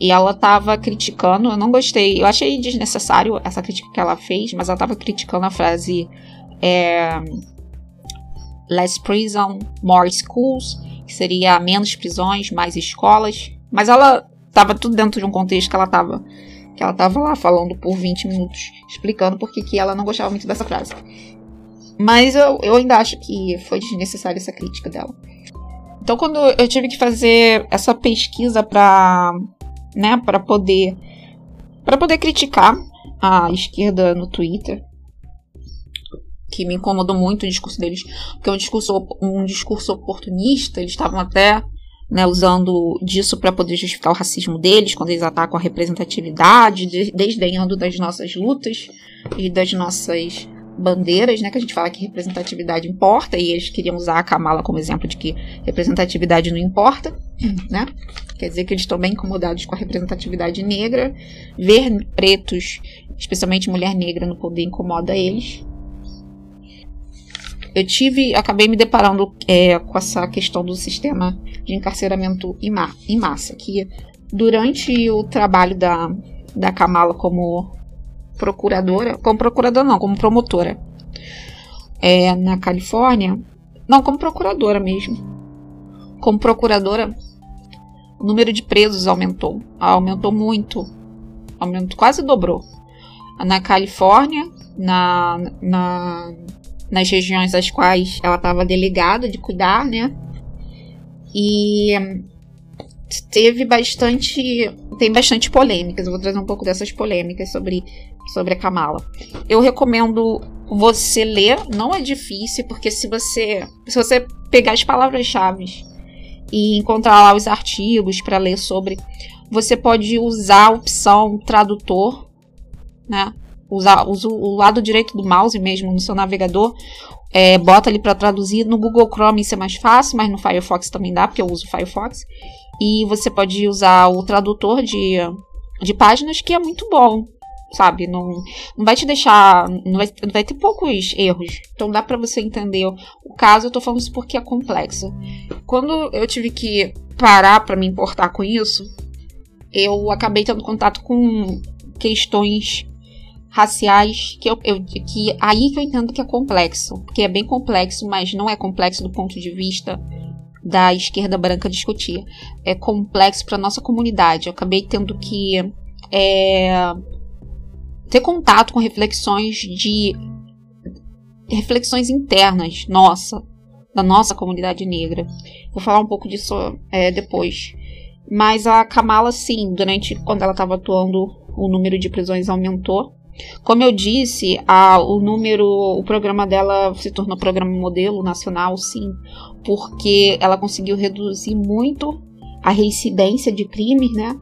B: E ela tava criticando, eu não gostei, eu achei desnecessário essa crítica que ela fez, mas ela tava criticando a frase é, less prison, more schools, que seria menos prisões, mais escolas. Mas ela tava tudo dentro de um contexto que ela tava que ela tava lá falando por 20 minutos, explicando por que ela não gostava muito dessa frase. Mas eu, eu ainda acho que foi desnecessária essa crítica dela. Então, quando eu tive que fazer essa pesquisa para né, para poder para poder criticar a esquerda no Twitter, que me incomodou muito o discurso deles, porque é um discurso um discurso oportunista, eles estavam até né, usando disso para poder justificar o racismo deles, quando eles atacam a representatividade, de, desdenhando das nossas lutas e das nossas bandeiras, né, que a gente fala que representatividade importa, e eles queriam usar a Kamala como exemplo de que representatividade não importa, né? Quer dizer que eles estão bem incomodados com a representatividade negra, ver pretos, especialmente mulher negra no poder incomoda eles eu tive, acabei me deparando é, com essa questão do sistema de encarceramento em, ma em massa, que durante o trabalho da, da Kamala como procuradora, como procuradora não, como promotora, é, na Califórnia, não, como procuradora mesmo, como procuradora, o número de presos aumentou, aumentou muito, aumentou, quase dobrou. Na Califórnia, na, na nas regiões às quais ela estava delegada de cuidar, né? E teve bastante. Tem bastante polêmicas. Eu vou trazer um pouco dessas polêmicas sobre, sobre a Kamala. Eu recomendo você ler, não é difícil, porque se você. Se você pegar as palavras-chave e encontrar lá os artigos para ler sobre, você pode usar a opção tradutor, né? usar usa o lado direito do mouse mesmo no seu navegador, é, bota ali para traduzir. No Google Chrome isso é mais fácil, mas no Firefox também dá, porque eu uso o Firefox. E você pode usar o tradutor de, de páginas, que é muito bom, sabe? Não, não vai te deixar. Não vai, vai ter poucos erros. Então dá para você entender o caso. Eu tô falando isso porque é complexo. Quando eu tive que parar para me importar com isso, eu acabei tendo contato com questões raciais que eu, eu, que aí que eu entendo que é complexo, porque é bem complexo, mas não é complexo do ponto de vista da esquerda branca discutir. É complexo para nossa comunidade. Eu acabei tendo que é, ter contato com reflexões de reflexões internas, nossa, da nossa comunidade negra. Vou falar um pouco disso é, depois. Mas a Kamala, sim, durante quando ela estava atuando, o número de prisões aumentou. Como eu disse, a, o número, o programa dela se tornou programa modelo nacional, sim, porque ela conseguiu reduzir muito a reincidência de crimes, né?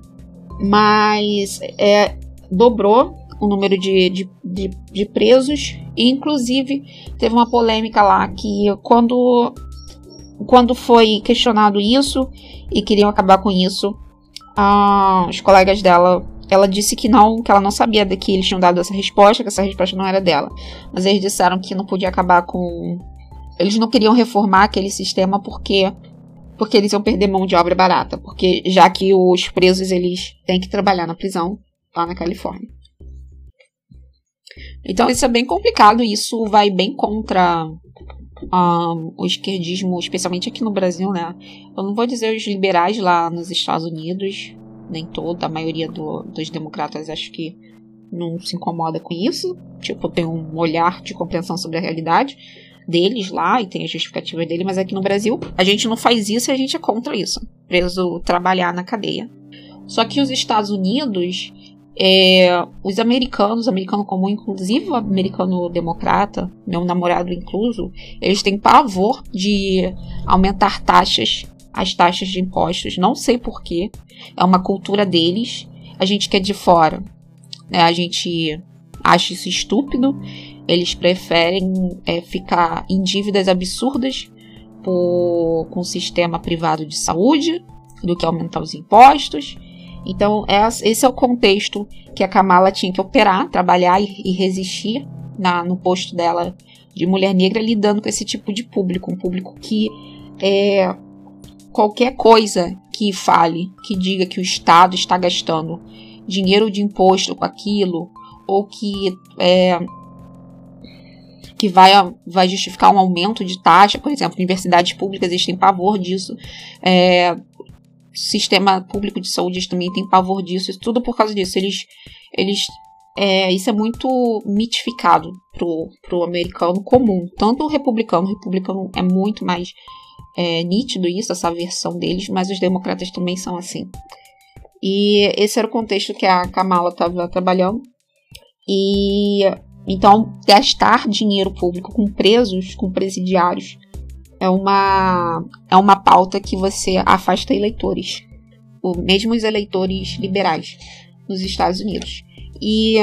B: Mas é, dobrou o número de, de, de, de presos, e inclusive teve uma polêmica lá que quando, quando foi questionado isso e queriam acabar com isso, ah, os colegas dela ela disse que não, que ela não sabia de que eles tinham dado essa resposta, que essa resposta não era dela. Mas eles disseram que não podia acabar com. Eles não queriam reformar aquele sistema porque porque eles iam perder mão de obra barata, porque já que os presos eles têm que trabalhar na prisão lá na Califórnia. Então isso é bem complicado, isso vai bem contra um, o esquerdismo, especialmente aqui no Brasil, né? Eu não vou dizer os liberais lá nos Estados Unidos, nem toda, a maioria do, dos democratas acho que não se incomoda com isso. Tipo, tem um olhar de compreensão sobre a realidade deles lá e tem a justificativa dele, mas aqui no Brasil a gente não faz isso e a gente é contra isso. Preso trabalhar na cadeia. Só que os Estados Unidos, é, os americanos, americano comum, inclusive o americano democrata, meu namorado incluso, eles têm pavor de aumentar taxas as taxas de impostos. Não sei porquê. É uma cultura deles. A gente que é de fora, né, a gente acha isso estúpido. Eles preferem é, ficar em dívidas absurdas por, com o sistema privado de saúde do que aumentar os impostos. Então, é, esse é o contexto que a Kamala tinha que operar, trabalhar e, resistir na, no posto dela de mulher negra, lidando com esse tipo de público. Um público que é, qualquer coisa que fale, que diga que o Estado está gastando dinheiro de imposto com aquilo, ou que é, que vai, vai justificar um aumento de taxa, por exemplo, universidades públicas eles têm pavor disso, é, sistema público de saúde também tem pavor disso, isso tudo por causa disso. Eles, eles é, isso é muito mitificado pro, pro americano comum. Tanto o republicano, o republicano é muito mais é, nítido isso, essa versão deles, mas os democratas também são assim. E esse era o contexto que a Kamala estava trabalhando. E então gastar dinheiro público com presos, com presidiários, é uma é uma pauta que você afasta eleitores, o mesmo os eleitores liberais nos Estados Unidos. E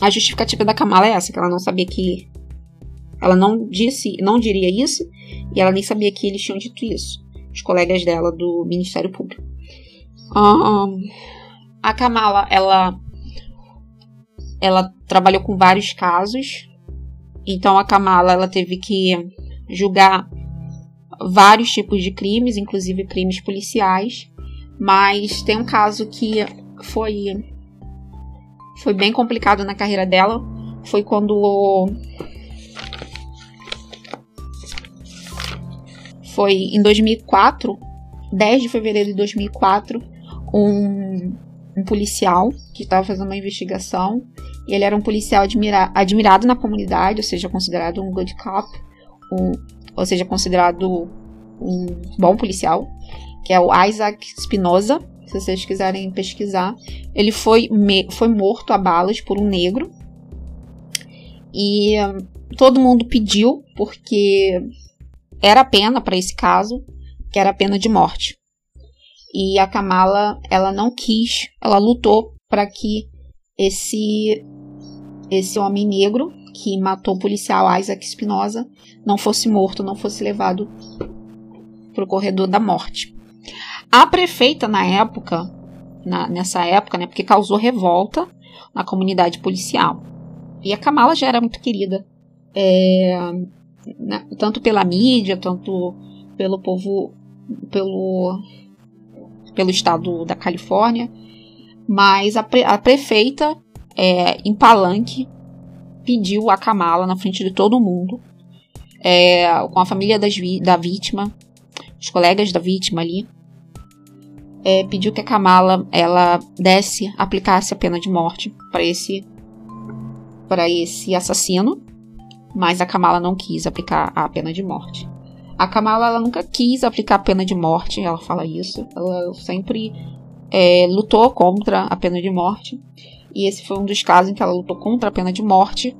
B: a justificativa da Kamala é essa, que ela não sabia que ela não disse, não diria isso, e ela nem sabia que eles tinham dito isso, os colegas dela do Ministério Público. Um, a Kamala, ela ela trabalhou com vários casos. Então a Kamala ela teve que julgar vários tipos de crimes, inclusive crimes policiais. Mas tem um caso que foi foi bem complicado na carreira dela. Foi quando foi em 2004, 10 de fevereiro de 2004, um, um policial que estava fazendo uma investigação. Ele era um policial admira admirado na comunidade, ou seja, considerado um good cop, um, ou seja, considerado um bom policial, que é o Isaac Spinoza. Se vocês quiserem pesquisar, ele foi, foi morto a balas por um negro. E um, todo mundo pediu, porque era a pena para esse caso, que era a pena de morte. E a Kamala, ela não quis, ela lutou para que esse esse homem negro que matou o policial Isaac Espinosa não fosse morto, não fosse levado para o corredor da morte. A prefeita na época, na, nessa época, né, porque causou revolta na comunidade policial. E a Kamala já era muito querida, é, né, tanto pela mídia, tanto pelo povo, pelo pelo estado da Califórnia, mas a, pre a prefeita, é, em Palanque, pediu a Kamala na frente de todo mundo, é, com a família vi da vítima, os colegas da vítima ali, é, pediu que a Kamala ela desse, aplicasse a pena de morte para esse para esse assassino, mas a Kamala não quis aplicar a pena de morte. A Kamala ela nunca quis aplicar a pena de morte, ela fala isso. Ela sempre é, lutou contra a pena de morte. E esse foi um dos casos em que ela lutou contra a pena de morte.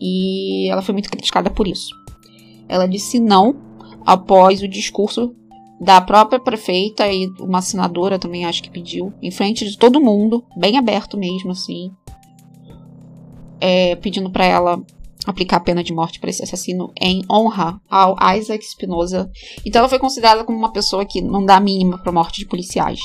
B: E ela foi muito criticada por isso. Ela disse não após o discurso da própria prefeita e uma senadora também acho que pediu, em frente de todo mundo, bem aberto mesmo assim, é, pedindo para ela aplicar a pena de morte para esse assassino em honra ao Isaac Spinoza. Então ela foi considerada como uma pessoa que não dá mínima para morte de policiais.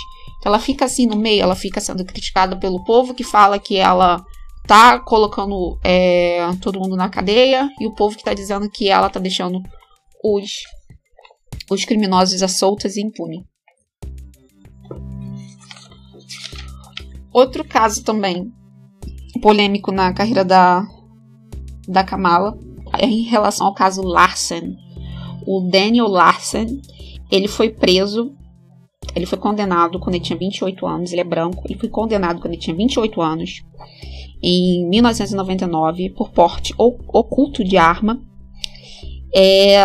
B: Ela fica assim no meio, ela fica sendo criticada pelo povo que fala que ela tá colocando é, todo mundo na cadeia e o povo que tá dizendo que ela tá deixando os, os criminosos a soltas e impune. Outro caso também polêmico na carreira da da Kamala é em relação ao caso Larsen. O Daniel Larsen, ele foi preso, ele foi condenado quando ele tinha 28 anos, ele é branco, ele foi condenado quando ele tinha 28 anos, em 1999, por porte oculto de arma. É,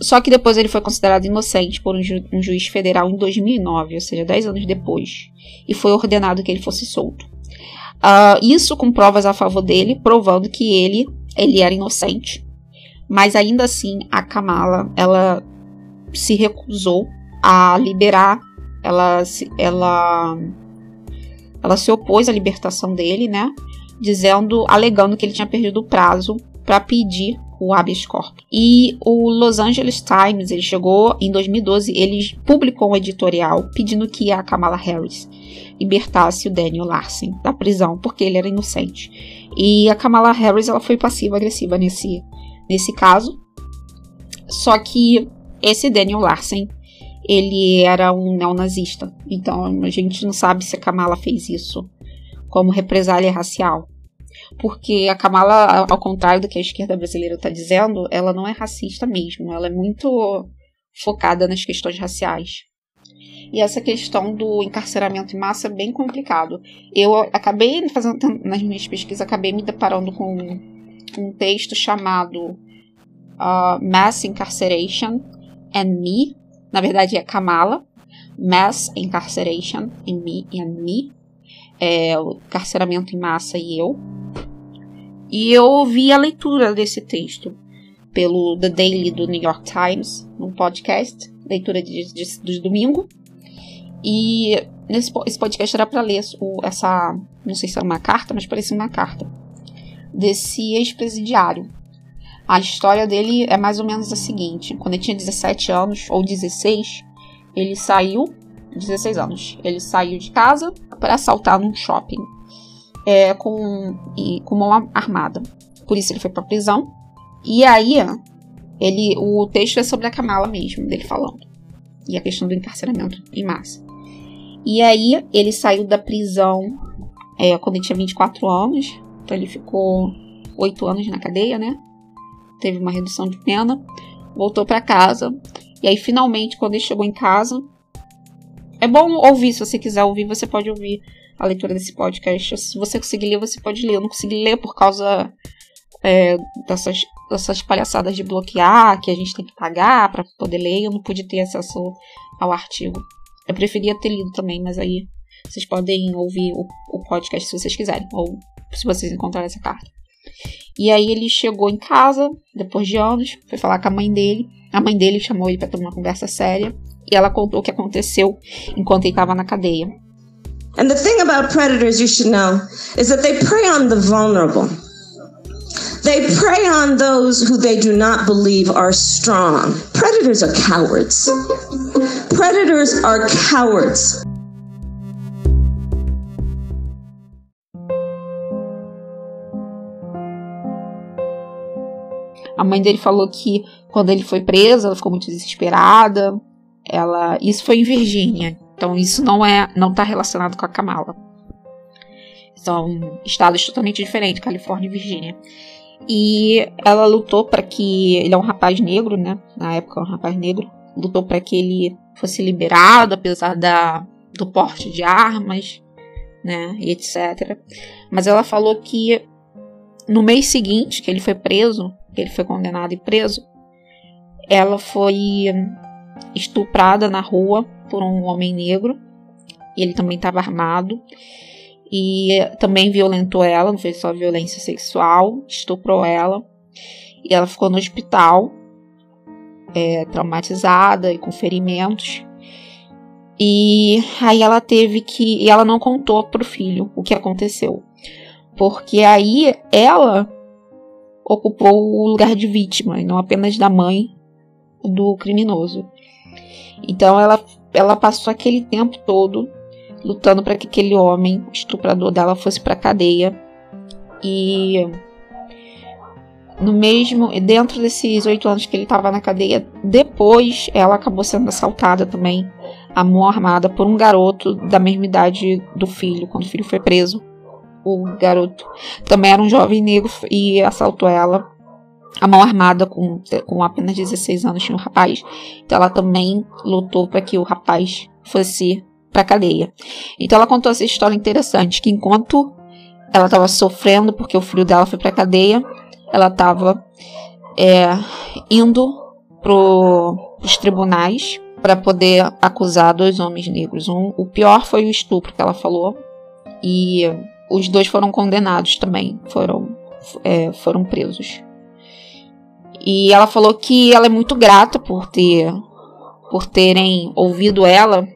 B: só que depois ele foi considerado inocente por um, ju um, juiz federal em 2009, ou seja, 10 anos depois, e foi ordenado que ele fosse solto. Uh, isso com provas a favor dele, provando que ele ele era inocente, mas ainda assim a Kamala ela se recusou a liberar, ela ela ela se opôs à libertação dele, né? Dizendo, alegando que ele tinha perdido o prazo para pedir o habeas corpus. E o Los Angeles Times, ele chegou em 2012, ele publicou um editorial pedindo que a Kamala Harris libertasse o Daniel Larsen da prisão, porque ele era inocente. E a Kamala Harris ela foi passiva-agressiva nesse, nesse caso. Só que esse Daniel Larsen, ele era um neonazista. Então a gente não sabe se a Kamala fez isso como represália racial. Porque a Kamala, ao contrário do que a esquerda brasileira está dizendo, ela não é racista mesmo. Ela é muito focada nas questões raciais. E essa questão do encarceramento em massa é bem complicado. Eu acabei fazendo nas minhas pesquisas, acabei me deparando com um texto chamado uh, Mass Incarceration and Me. Na verdade é Kamala. Mass Incarceration in Me and Me. É, o encarceramento em massa e eu. E eu ouvi a leitura desse texto pelo The Daily do New York Times, num podcast, leitura de, de, de domingo. E nesse, esse podcast era para ler o, essa, não sei se era uma carta, mas parecia uma carta, desse ex-presidiário. A história dele é mais ou menos a seguinte: quando ele tinha 17 anos, ou 16, ele saiu. 16 anos. Ele saiu de casa para assaltar num shopping é, com, e, com mão armada. Por isso ele foi para prisão. E aí, ele, o texto é sobre a Kamala mesmo, dele falando. E a questão do encarceramento em massa. E aí, ele saiu da prisão é, quando ele tinha 24 anos. Então, ele ficou 8 anos na cadeia, né? Teve uma redução de pena. Voltou para casa. E aí, finalmente, quando ele chegou em casa. É bom ouvir, se você quiser ouvir, você pode ouvir a leitura desse podcast. Se você conseguir ler, você pode ler. Eu não consegui ler por causa é, dessas, dessas palhaçadas de bloquear, que a gente tem que pagar para poder ler. Eu não pude ter acesso ao artigo. Eu preferia ter lido também, mas aí vocês podem ouvir o, o podcast se vocês quiserem, ou se vocês encontrarem essa carta. E aí ele chegou em casa, depois de anos, foi falar com a mãe dele. A mãe dele chamou ele para ter uma conversa séria. E ela contou o que aconteceu enquanto ele estava na cadeia.
O: And the thing about predators you should know is that they prey on the vulnerable. They prey on those who they do not believe are strong. Predators are cowards. Predators are cowards.
B: A mãe dele falou que quando ele foi preso, ela ficou muito desesperada. Ela, isso foi em Virgínia. Então isso não é, não está relacionado com a Kamala. São estados totalmente diferentes, Califórnia e Virgínia. E ela lutou para que ele é um rapaz negro, né? Na época um rapaz negro, lutou para que ele fosse liberado, apesar da do porte de armas, né, e etc. Mas ela falou que no mês seguinte que ele foi preso, ele foi condenado e preso, ela foi estuprada na rua por um homem negro. Ele também estava armado. E também violentou ela, não fez só violência sexual, estuprou ela. E ela ficou no hospital, é, traumatizada e com ferimentos. E aí ela teve que. E ela não contou pro filho o que aconteceu. Porque aí ela ocupou o lugar de vítima, e não apenas da mãe do criminoso. Então ela, ela passou aquele tempo todo lutando para que aquele homem, estuprador dela, fosse para cadeia. E no mesmo, dentro desses oito anos que ele estava na cadeia, depois ela acabou sendo assaltada também, a mão armada por um garoto da mesma idade do filho, quando o filho foi preso. O garoto também era um jovem negro e assaltou ela. A mão armada com, com apenas 16 anos tinha um rapaz. Então ela também lutou para que o rapaz fosse para cadeia. Então ela contou essa história interessante que enquanto ela estava sofrendo porque o filho dela foi para cadeia, ela estava é, indo para os tribunais para poder acusar dois homens negros. Um, o pior foi o estupro que ela falou e os dois foram condenados também, foram é, foram presos. E ela falou que ela é muito grata por ter por terem ouvido ela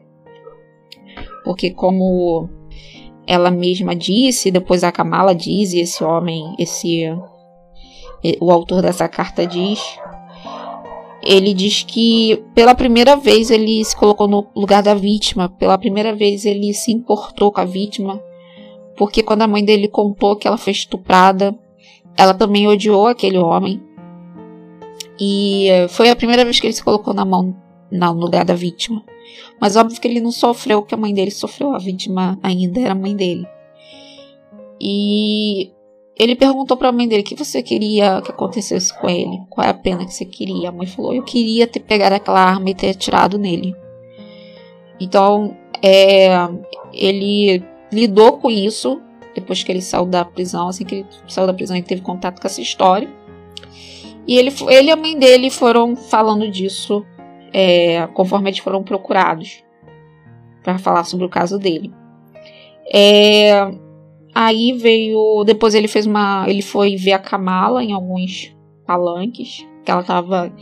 B: porque como ela mesma disse, depois a Kamala diz, e esse homem, esse o autor dessa carta diz, ele diz que pela primeira vez ele se colocou no lugar da vítima, pela primeira vez ele se importou com a vítima, porque quando a mãe dele contou que ela foi estuprada, ela também odiou aquele homem. E foi a primeira vez que ele se colocou na mão no lugar da vítima. Mas óbvio que ele não sofreu o que a mãe dele sofreu, a vítima ainda era a mãe dele. E ele perguntou para a mãe dele o que você queria que acontecesse com ele, qual é a pena que você queria. A mãe falou: Eu queria ter pegado aquela arma e ter atirado nele. Então, é, ele lidou com isso depois que ele saiu da prisão. Assim que ele saiu da prisão, ele teve contato com essa história. E ele, ele e a mãe dele foram falando disso é, conforme eles foram procurados para falar sobre o caso dele. É, aí veio. Depois ele fez uma. Ele foi ver a Kamala em alguns palanques, que ela estava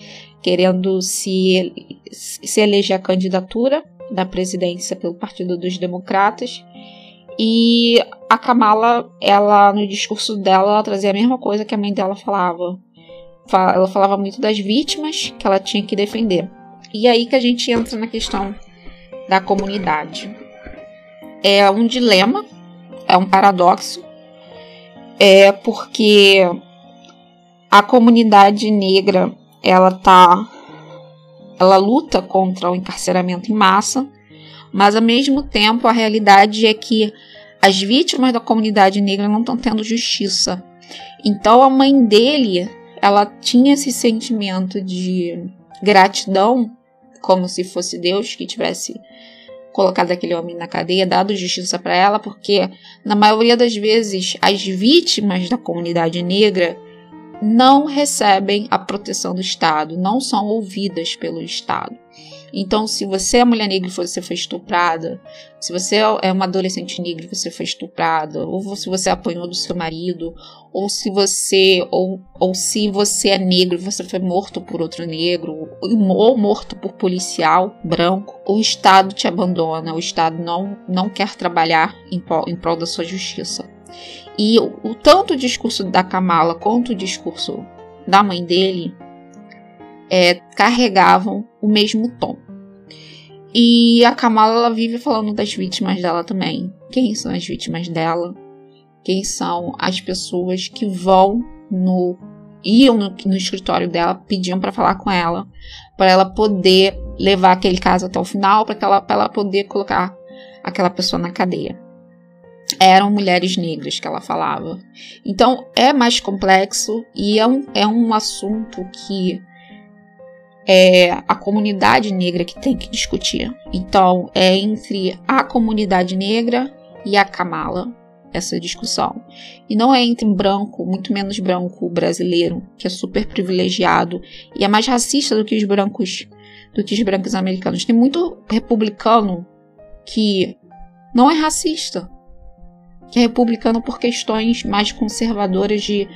B: querendo se, se eleger a candidatura da presidência pelo Partido dos Democratas. E a Kamala, ela no discurso dela, ela trazia a mesma coisa que a mãe dela falava. Ela falava muito das vítimas que ela tinha que defender. E aí que a gente entra na questão da comunidade. É um dilema, é um paradoxo, é porque a comunidade negra ela tá ela luta contra o encarceramento em massa, mas ao mesmo tempo a realidade é que as vítimas da comunidade negra não estão tendo justiça. Então a mãe dele, ela tinha esse sentimento de gratidão como se fosse Deus que tivesse colocado aquele homem na cadeia, dado justiça para ela, porque na maioria das vezes as vítimas da comunidade negra não recebem a proteção do Estado, não são ouvidas pelo Estado. Então, se você é mulher negra e você foi estuprada, se você é uma adolescente negra e você foi estuprada, ou se você apanhou do seu marido, ou se você ou, ou se você é negro e você foi morto por outro negro, ou morto por policial branco, o Estado te abandona, o Estado não, não quer trabalhar em prol, em prol da sua justiça. E o, o tanto o discurso da Kamala quanto o discurso da mãe dele é, carregavam o mesmo tom. E a Kamala ela vive falando das vítimas dela também. Quem são as vítimas dela? Quem são as pessoas que vão no iam no, no escritório dela, pediam para falar com ela, para ela poder levar aquele caso até o final, para ela, ela poder colocar aquela pessoa na cadeia. Eram mulheres negras que ela falava. Então é mais complexo e é um, é um assunto que é a comunidade negra que tem que discutir. Então, é entre a comunidade negra e a Kamala essa discussão. E não é entre branco, muito menos branco brasileiro, que é super privilegiado e é mais racista do que os brancos, do que os brancos americanos. Tem muito republicano que não é racista, que é republicano por questões mais conservadoras de,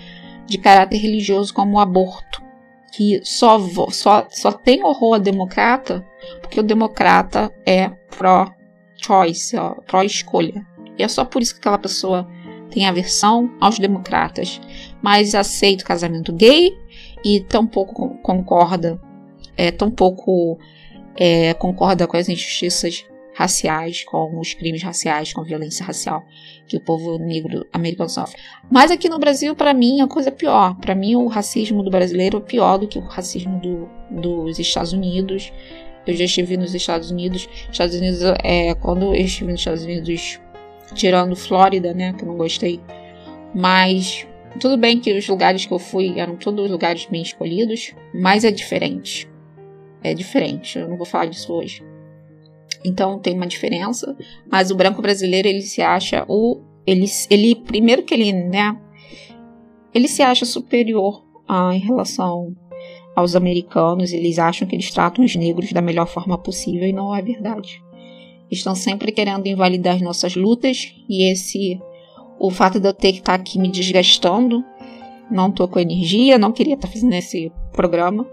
B: de caráter religioso, como o aborto que só, só, só tem horror a democrata porque o democrata é pró-choice, pró-escolha. E é só por isso que aquela pessoa tem aversão aos democratas, mas aceita o casamento gay e tampouco concorda, é, tampouco é, concorda com as injustiças raciais, com os crimes raciais, com a violência racial que o povo negro americano sofre. Mas aqui no Brasil, para mim, a coisa é pior. Para mim, o racismo do brasileiro é pior do que o racismo do, dos Estados Unidos. Eu já estive nos Estados Unidos. Estados Unidos, é, quando eu estive nos Estados Unidos, tirando Flórida, né, que eu não gostei. Mas tudo bem que os lugares que eu fui eram todos lugares bem escolhidos, mas é diferente. É diferente. Eu não vou falar disso hoje. Então tem uma diferença, mas o branco brasileiro ele se acha o ele, ele primeiro que ele, né, ele se acha superior ah, em relação aos americanos, eles acham que eles tratam os negros da melhor forma possível e não é verdade. Estão sempre querendo invalidar as nossas lutas. E esse o fato de eu ter que estar aqui me desgastando, não estou com energia, não queria estar fazendo esse programa,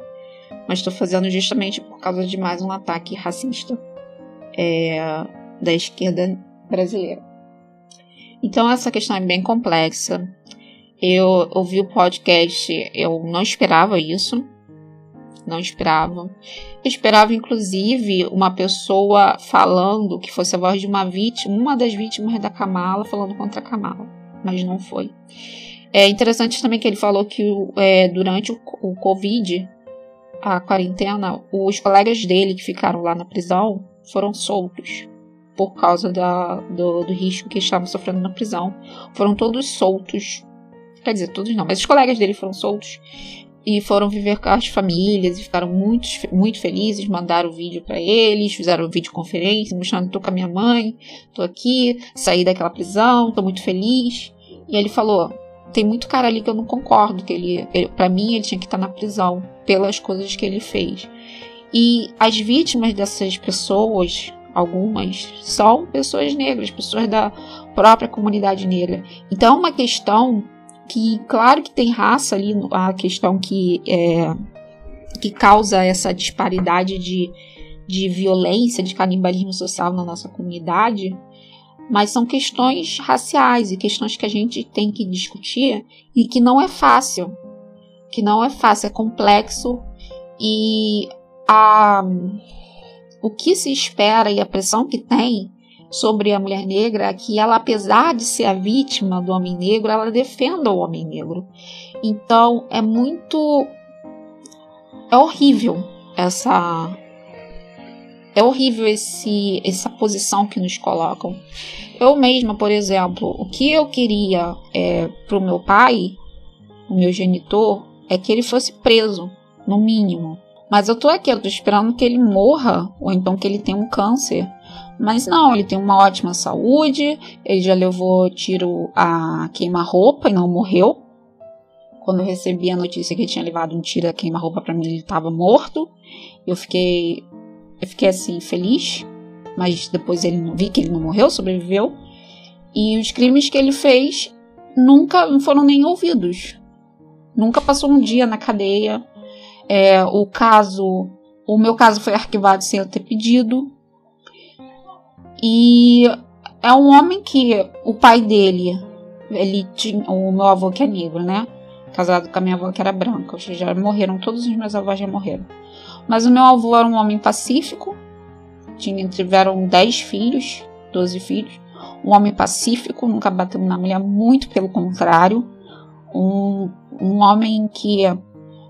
B: mas estou fazendo justamente por causa de mais um ataque racista é, da esquerda brasileira. Então essa questão é bem complexa. Eu ouvi o podcast, eu não esperava isso. Não esperava. Eu esperava, inclusive, uma pessoa falando que fosse a voz de uma vítima, uma das vítimas da Kamala, falando contra a Kamala. Mas não foi. É interessante também que ele falou que é, durante o, o Covid, a quarentena, os colegas dele que ficaram lá na prisão foram soltos por causa da, do, do risco que estavam sofrendo na prisão. Foram todos soltos. Quer dizer, todos não, mas os colegas dele foram soltos e foram viver com as famílias e ficaram muito, muito felizes. Mandaram vídeo para eles, fizeram videoconferência, mostrando: tô com a minha mãe, tô aqui, saí daquela prisão, tô muito feliz. E ele falou: tem muito cara ali que eu não concordo, que ele, ele para mim ele tinha que estar tá na prisão pelas coisas que ele fez. E as vítimas dessas pessoas, algumas, são pessoas negras, pessoas da própria comunidade negra. Então é uma questão que, claro que tem raça ali, a questão que, é, que causa essa disparidade de, de violência, de canibalismo social na nossa comunidade, mas são questões raciais e questões que a gente tem que discutir e que não é fácil. Que não é fácil, é complexo e a, o que se espera e a pressão que tem sobre a mulher negra é que ela, apesar de ser a vítima do homem negro, ela defenda o homem negro. Então é muito. É horrível essa é horrível esse, essa posição que nos colocam. Eu mesma, por exemplo, o que eu queria é, para o meu pai, o meu genitor, é que ele fosse preso, no mínimo. Mas eu tô aqui, eu tô esperando que ele morra, ou então que ele tenha um câncer. Mas não, ele tem uma ótima saúde, ele já levou tiro a queima-roupa e não morreu. Quando eu recebi a notícia que ele tinha levado um tiro a queima-roupa para mim, ele estava morto. Eu fiquei eu fiquei assim feliz, mas depois ele vi que ele não morreu, sobreviveu. E os crimes que ele fez nunca foram nem ouvidos. Nunca passou um dia na cadeia. É, o caso, o meu caso foi arquivado sem eu ter pedido. E é um homem que o pai dele, ele tinha, o meu avô que é negro, né? Casado com a minha avó que era branca. Já morreram, todos os meus avós já morreram. Mas o meu avô era um homem pacífico, tinha, tiveram 10 filhos, 12 filhos. Um homem pacífico, nunca bateu na mulher, muito pelo contrário. Um, um homem que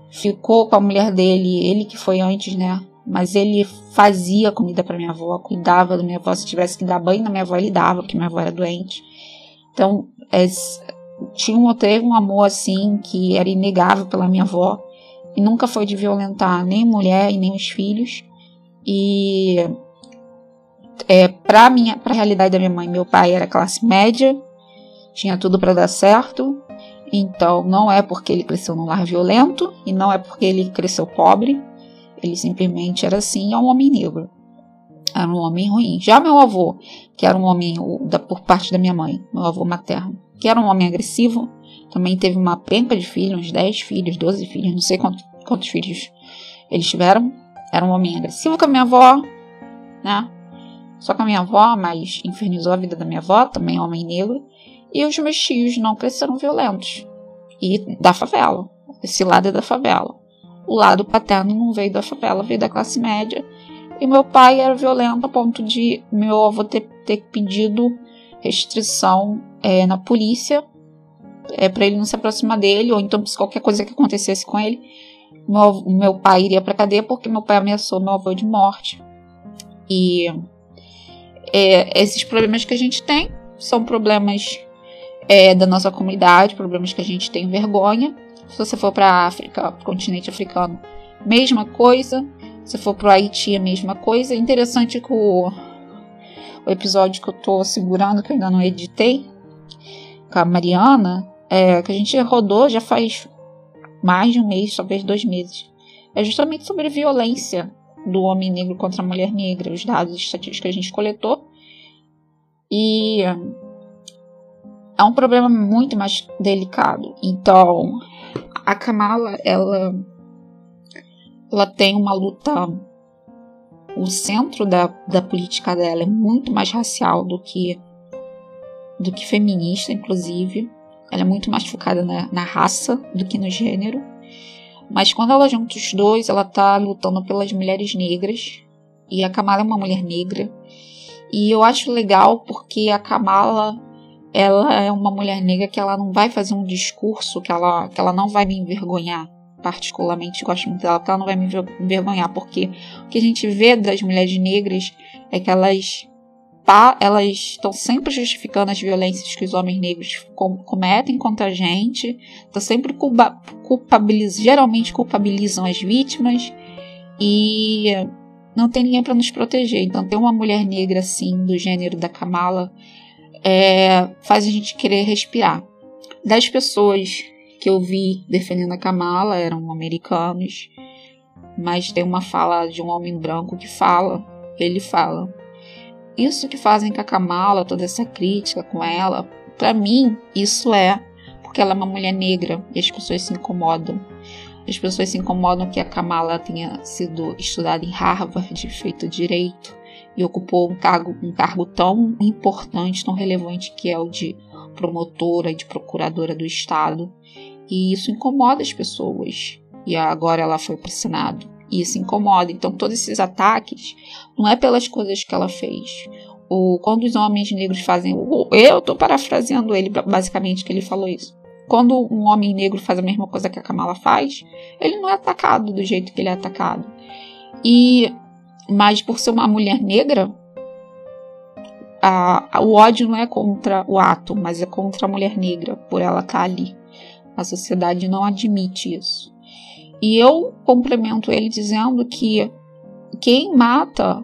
B: ficou com a mulher dele, ele que foi antes, né? Mas ele fazia comida para minha avó, cuidava da minha avó. Se tivesse que dar banho na minha avó, ele dava, porque minha avó era doente. Então, é, tinha, teve um amor assim que era inegável pela minha avó e nunca foi de violentar nem mulher e nem os filhos. E é, para a realidade da minha mãe, meu pai era classe média, tinha tudo para dar certo. Então não é porque ele cresceu num lar violento e não é porque ele cresceu pobre. Ele simplesmente era assim, é um homem negro. Era um homem ruim. Já meu avô, que era um homem da, por parte da minha mãe, meu avô materno, que era um homem agressivo, também teve uma penca de filhos, uns 10 filhos, 12 filhos, não sei quantos, quantos filhos eles tiveram. Era um homem agressivo com a minha avó, né? Só com a minha avó, mas infernizou a vida da minha avó, também homem negro. E os meus tios não cresceram violentos. E da favela. Esse lado é da favela. O lado paterno não veio da favela, veio da classe média. E meu pai era violento a ponto de meu avô ter, ter pedido restrição é, na polícia é, para ele não se aproximar dele, ou então se qualquer coisa que acontecesse com ele, meu, meu pai iria para cadeia porque meu pai ameaçou meu avô de morte. E é, esses problemas que a gente tem são problemas é, da nossa comunidade, problemas que a gente tem vergonha. Se você for para a África, continente africano, mesma coisa. Se for para Haiti, a mesma coisa. Interessante que o, o episódio que eu estou segurando, que eu ainda não editei, com a Mariana, é, que a gente rodou já faz mais de um mês, talvez dois meses, é justamente sobre violência do homem negro contra a mulher negra, os dados estatísticos que a gente coletou. E é um problema muito mais delicado. Então, a Kamala, ela, ela tem uma luta. O centro da, da política dela é muito mais racial do que do que feminista, inclusive. Ela é muito mais focada na, na raça do que no gênero. Mas quando ela junta os dois, ela tá lutando pelas mulheres negras. E a Kamala é uma mulher negra. E eu acho legal porque a Kamala ela é uma mulher negra que ela não vai fazer um discurso que ela, que ela não vai me envergonhar particularmente gosto muito dela, porque ela não vai me envergonhar, porque o que a gente vê das mulheres negras é que elas elas estão sempre justificando as violências que os homens negros cometem contra a gente, estão sempre culpabilizando, geralmente culpabilizam as vítimas e não tem ninguém para nos proteger. Então, ter uma mulher negra assim, do gênero da Kamala, é, faz a gente querer respirar. Das pessoas que eu vi defendendo a Kamala eram americanos, mas tem uma fala de um homem branco que fala, ele fala isso que fazem com a Kamala, toda essa crítica com ela, para mim, isso é porque ela é uma mulher negra e as pessoas se incomodam. As pessoas se incomodam que a Kamala tenha sido estudada em Harvard, feito direito e ocupou um cargo, um cargo tão importante, tão relevante que é o de promotora e de procuradora do Estado. E isso incomoda as pessoas. E agora ela foi para o Senado e isso incomoda. Então, todos esses ataques não é pelas coisas que ela fez. O, quando os homens negros fazem. Eu estou parafraseando ele, basicamente, que ele falou isso. Quando um homem negro faz a mesma coisa que a Kamala faz, ele não é atacado do jeito que ele é atacado. E mas por ser uma mulher negra, a, a, o ódio não é contra o ato, mas é contra a mulher negra por ela estar tá ali. A sociedade não admite isso. E eu complemento ele dizendo que quem mata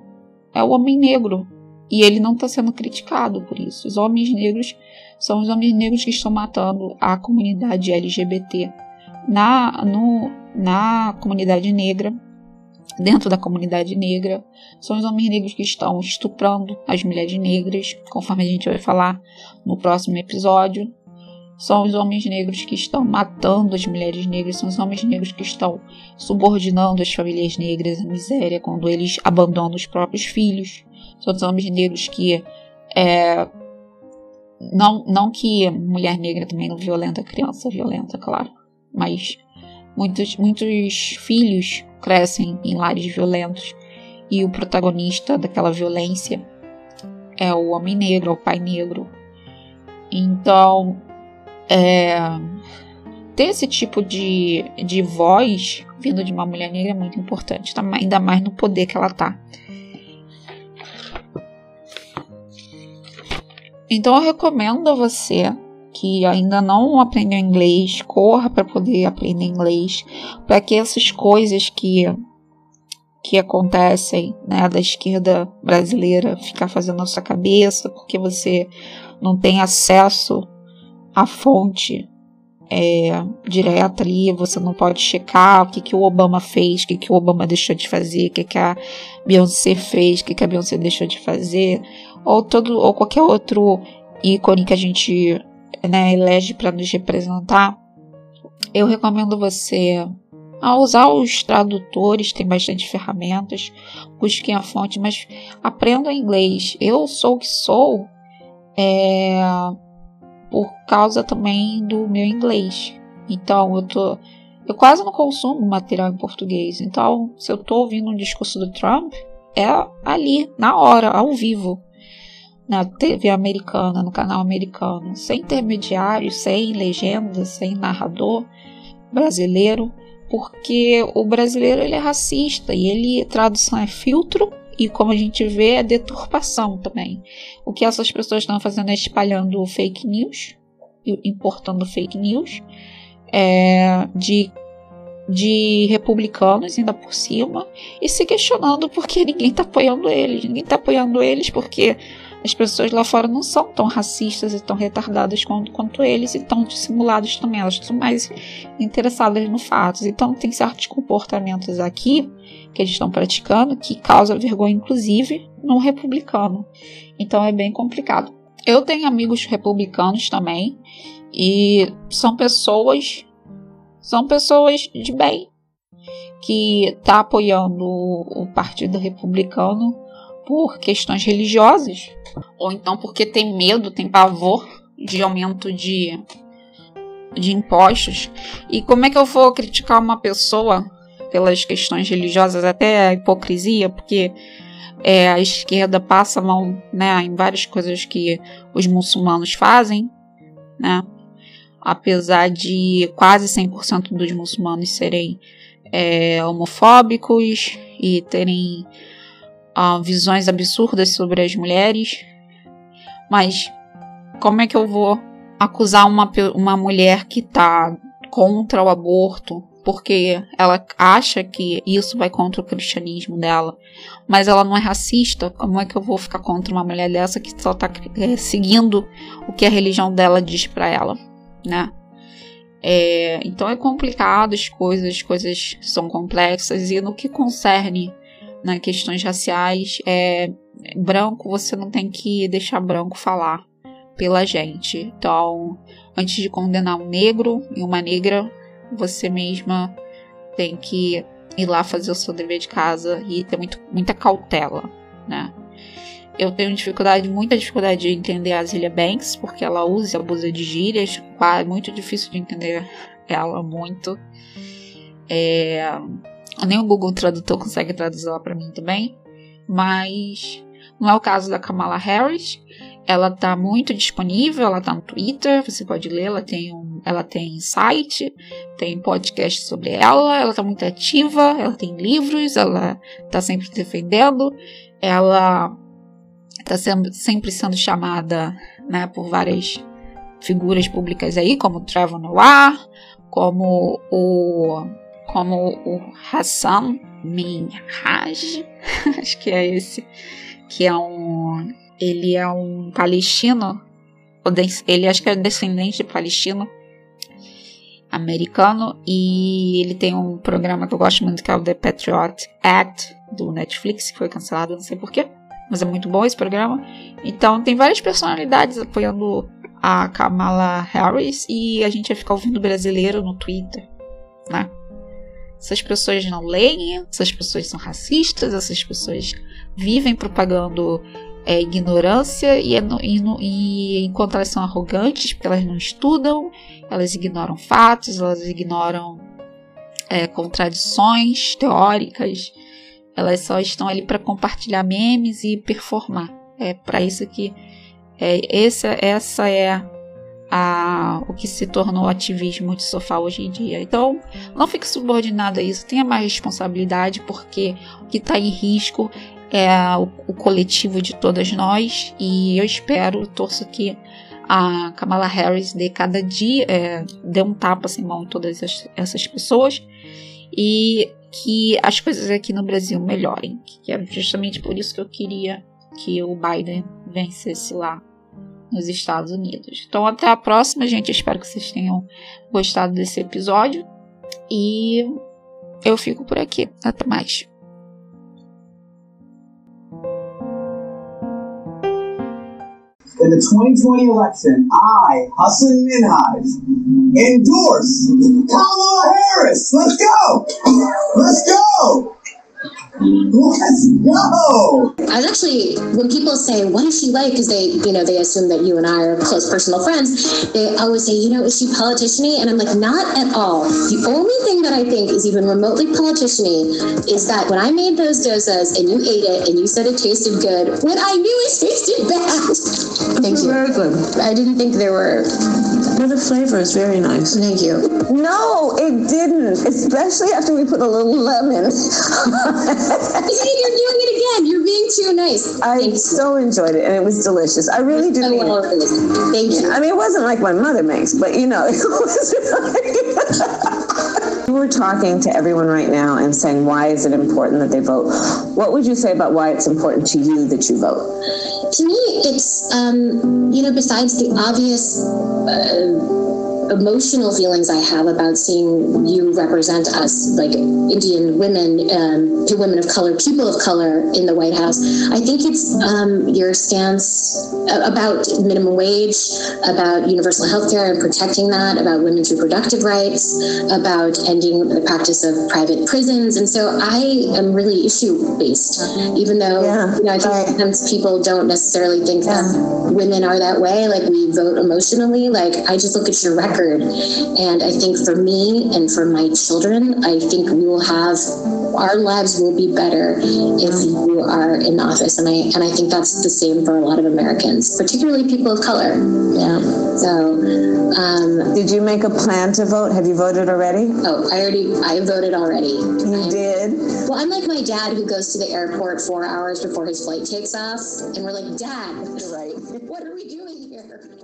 B: é o homem negro. E ele não está sendo criticado por isso. Os homens negros são os homens negros que estão matando a comunidade LGBT. Na, no, na comunidade negra, dentro da comunidade negra, são os homens negros que estão estuprando as mulheres negras, conforme a gente vai falar no próximo episódio. São os homens negros que estão matando as mulheres negras, são os homens negros que estão subordinando as famílias negras à miséria quando eles abandonam os próprios filhos, são os homens negros que é, não, não que mulher negra também não violenta criança, violenta, claro, mas muitos, muitos filhos crescem em lares violentos e o protagonista daquela violência é o homem negro, é o pai negro. Então, é, ter esse tipo de, de voz vindo de uma mulher negra é muito importante, tá? ainda mais no poder que ela tá. Então eu recomendo a você que ainda não aprendeu inglês, corra para poder aprender inglês, para que essas coisas que que acontecem, né, da esquerda brasileira ficar fazendo na sua cabeça, porque você não tem acesso a fonte é, direta ali, você não pode checar o que, que o Obama fez, o que, que o Obama deixou de fazer, o que, que a Beyoncé fez, o que, que a Beyoncé deixou de fazer, ou, todo, ou qualquer outro ícone que a gente né, elege para nos representar. Eu recomendo você a usar os tradutores, tem bastante ferramentas, busquem a fonte, mas aprendam inglês. Eu sou o que sou. É, por causa também do meu inglês. Então eu tô eu quase não consumo material em português. Então, se eu tô ouvindo um discurso do Trump, é ali, na hora, ao vivo, na TV americana, no canal americano, sem intermediários, sem legenda, sem narrador brasileiro, porque o brasileiro ele é racista e ele tradução é filtro e como a gente vê, é deturpação também. O que essas pessoas estão fazendo é espalhando fake news, importando fake news, é, de, de republicanos ainda por cima, e se questionando porque ninguém está apoiando eles. Ninguém está apoiando eles porque as pessoas lá fora não são tão racistas e tão retardadas quanto, quanto eles e tão dissimuladas também. Elas estão mais interessadas no fatos. Então, tem certos comportamentos aqui que eles estão praticando que causa vergonha, inclusive, no republicano. Então, é bem complicado. Eu tenho amigos republicanos também e são pessoas são pessoas de bem que tá apoiando o Partido Republicano por questões religiosas, ou então porque tem medo, tem pavor de aumento de, de impostos. E como é que eu vou criticar uma pessoa pelas questões religiosas, até a hipocrisia, porque é, a esquerda passa a mão né, em várias coisas que os muçulmanos fazem, né? apesar de quase 100% dos muçulmanos serem é, homofóbicos e terem uh, visões absurdas sobre as mulheres. Mas como é que eu vou acusar uma, uma mulher que tá contra o aborto porque ela acha que isso vai contra o cristianismo dela, mas ela não é racista, como é que eu vou ficar contra uma mulher dessa que só tá é, seguindo o que a religião dela diz para ela, né? É, então é complicado as coisas, as coisas são complexas e no que concerne né, questões raciais, é, branco você não tem que deixar branco falar pela gente. Então, antes de condenar um negro e uma negra, você mesma tem que ir lá fazer o seu dever de casa e ter muito, muita cautela, né? Eu tenho dificuldade, muita dificuldade de entender a Zilia Banks, porque ela usa e abusa de gírias. É muito difícil de entender ela muito. É, nem o Google Tradutor consegue traduzir ela para mim também. Mas não é o caso da Kamala Harris. Ela tá muito disponível, ela tá no Twitter, você pode ler, ela tem um, ela tem site, tem podcast sobre ela, ela tá muito ativa, ela tem livros, ela tá sempre defendendo, ela está sempre sendo chamada né, por várias figuras públicas aí, como Trevor Noir, como o como o Hassan Minhaj, acho que é esse, que é um ele é um palestino, ele acho que é descendente de palestino americano e ele tem um programa que eu gosto muito que é o The Patriot Act do Netflix que foi cancelado, não sei porquê mas é muito bom esse programa. Então tem várias personalidades apoiando a Kamala Harris e a gente vai ficar ouvindo brasileiro no Twitter, né? Essas pessoas não leem, essas pessoas são racistas, essas pessoas vivem propagando é, ignorância e, é e, e enquanto elas são arrogantes, porque elas não estudam, elas ignoram fatos, elas ignoram é, contradições teóricas, elas só estão ali para compartilhar memes e performar. É para isso que é, essa, essa é a, o que se tornou ativismo de sofá hoje em dia. Então, não fique subordinado a isso, tenha mais responsabilidade, porque o que está em risco é o, o, coletivo de todas nós. E eu espero, torço que a Kamala Harris dê cada dia, é, dê um tapa sem mão em todas essas pessoas. E que as coisas aqui no Brasil melhorem. Que é justamente por isso que eu queria que o Biden vencesse lá nos Estados Unidos. Então, até a próxima, gente. Espero que vocês tenham gostado desse episódio. E eu fico por aqui. Até mais.
P: in the 2020 election, I, Hassan Minhaj, endorse Kamala Harris. Let's go. Let's go. Let's go.
D: I was actually, when people say, what is she like? Because they, you know, they assume that you and I are close personal friends. They always say, you know, is she politician And I'm like, not at all. The only thing that I think is even remotely politician is that when I made those dosas and you ate it and you said it tasted good, when I knew it tasted bad. Thank you.
N: Very good.
D: I didn't think there were
N: well, the flavor is very nice.
D: Thank you.
N: No, it didn't. Especially after we put a little lemon.
D: See, you're doing it again. You're being too nice.
N: I
D: Thank
N: so enjoyed it, and it was delicious. I really do mean
D: it. Thank you.
N: I mean, it wasn't like my mother makes, but you know, it was. We're talking to everyone right now and saying, why is it important that they vote? What would you say about why it's important to you that you vote?
D: To me, it's, um, you know, besides the obvious. Uh, emotional feelings I have about seeing you represent us, like Indian women, um, women of color, people of color in the White House. I think it's um, your stance about minimum wage, about universal health care and protecting that, about women's reproductive rights, about ending the practice of private prisons. And so I am really issue based, even though yeah, you know, I think right. sometimes people don't necessarily think yeah. that women are that way. Like we vote emotionally. Like I just look at your record heard. And I think for me and for my children, I think we will have our lives will be better if you are in office. And I and I think that's the same for a lot of Americans, particularly people of color.
N: Yeah.
D: So um,
N: Did you make a plan to vote? Have you voted already?
D: Oh, I already I voted already.
N: You did?
D: Well, I'm like my dad who goes to the airport four hours before his flight takes off, and we're like, Dad,
N: right.
D: what are we doing here?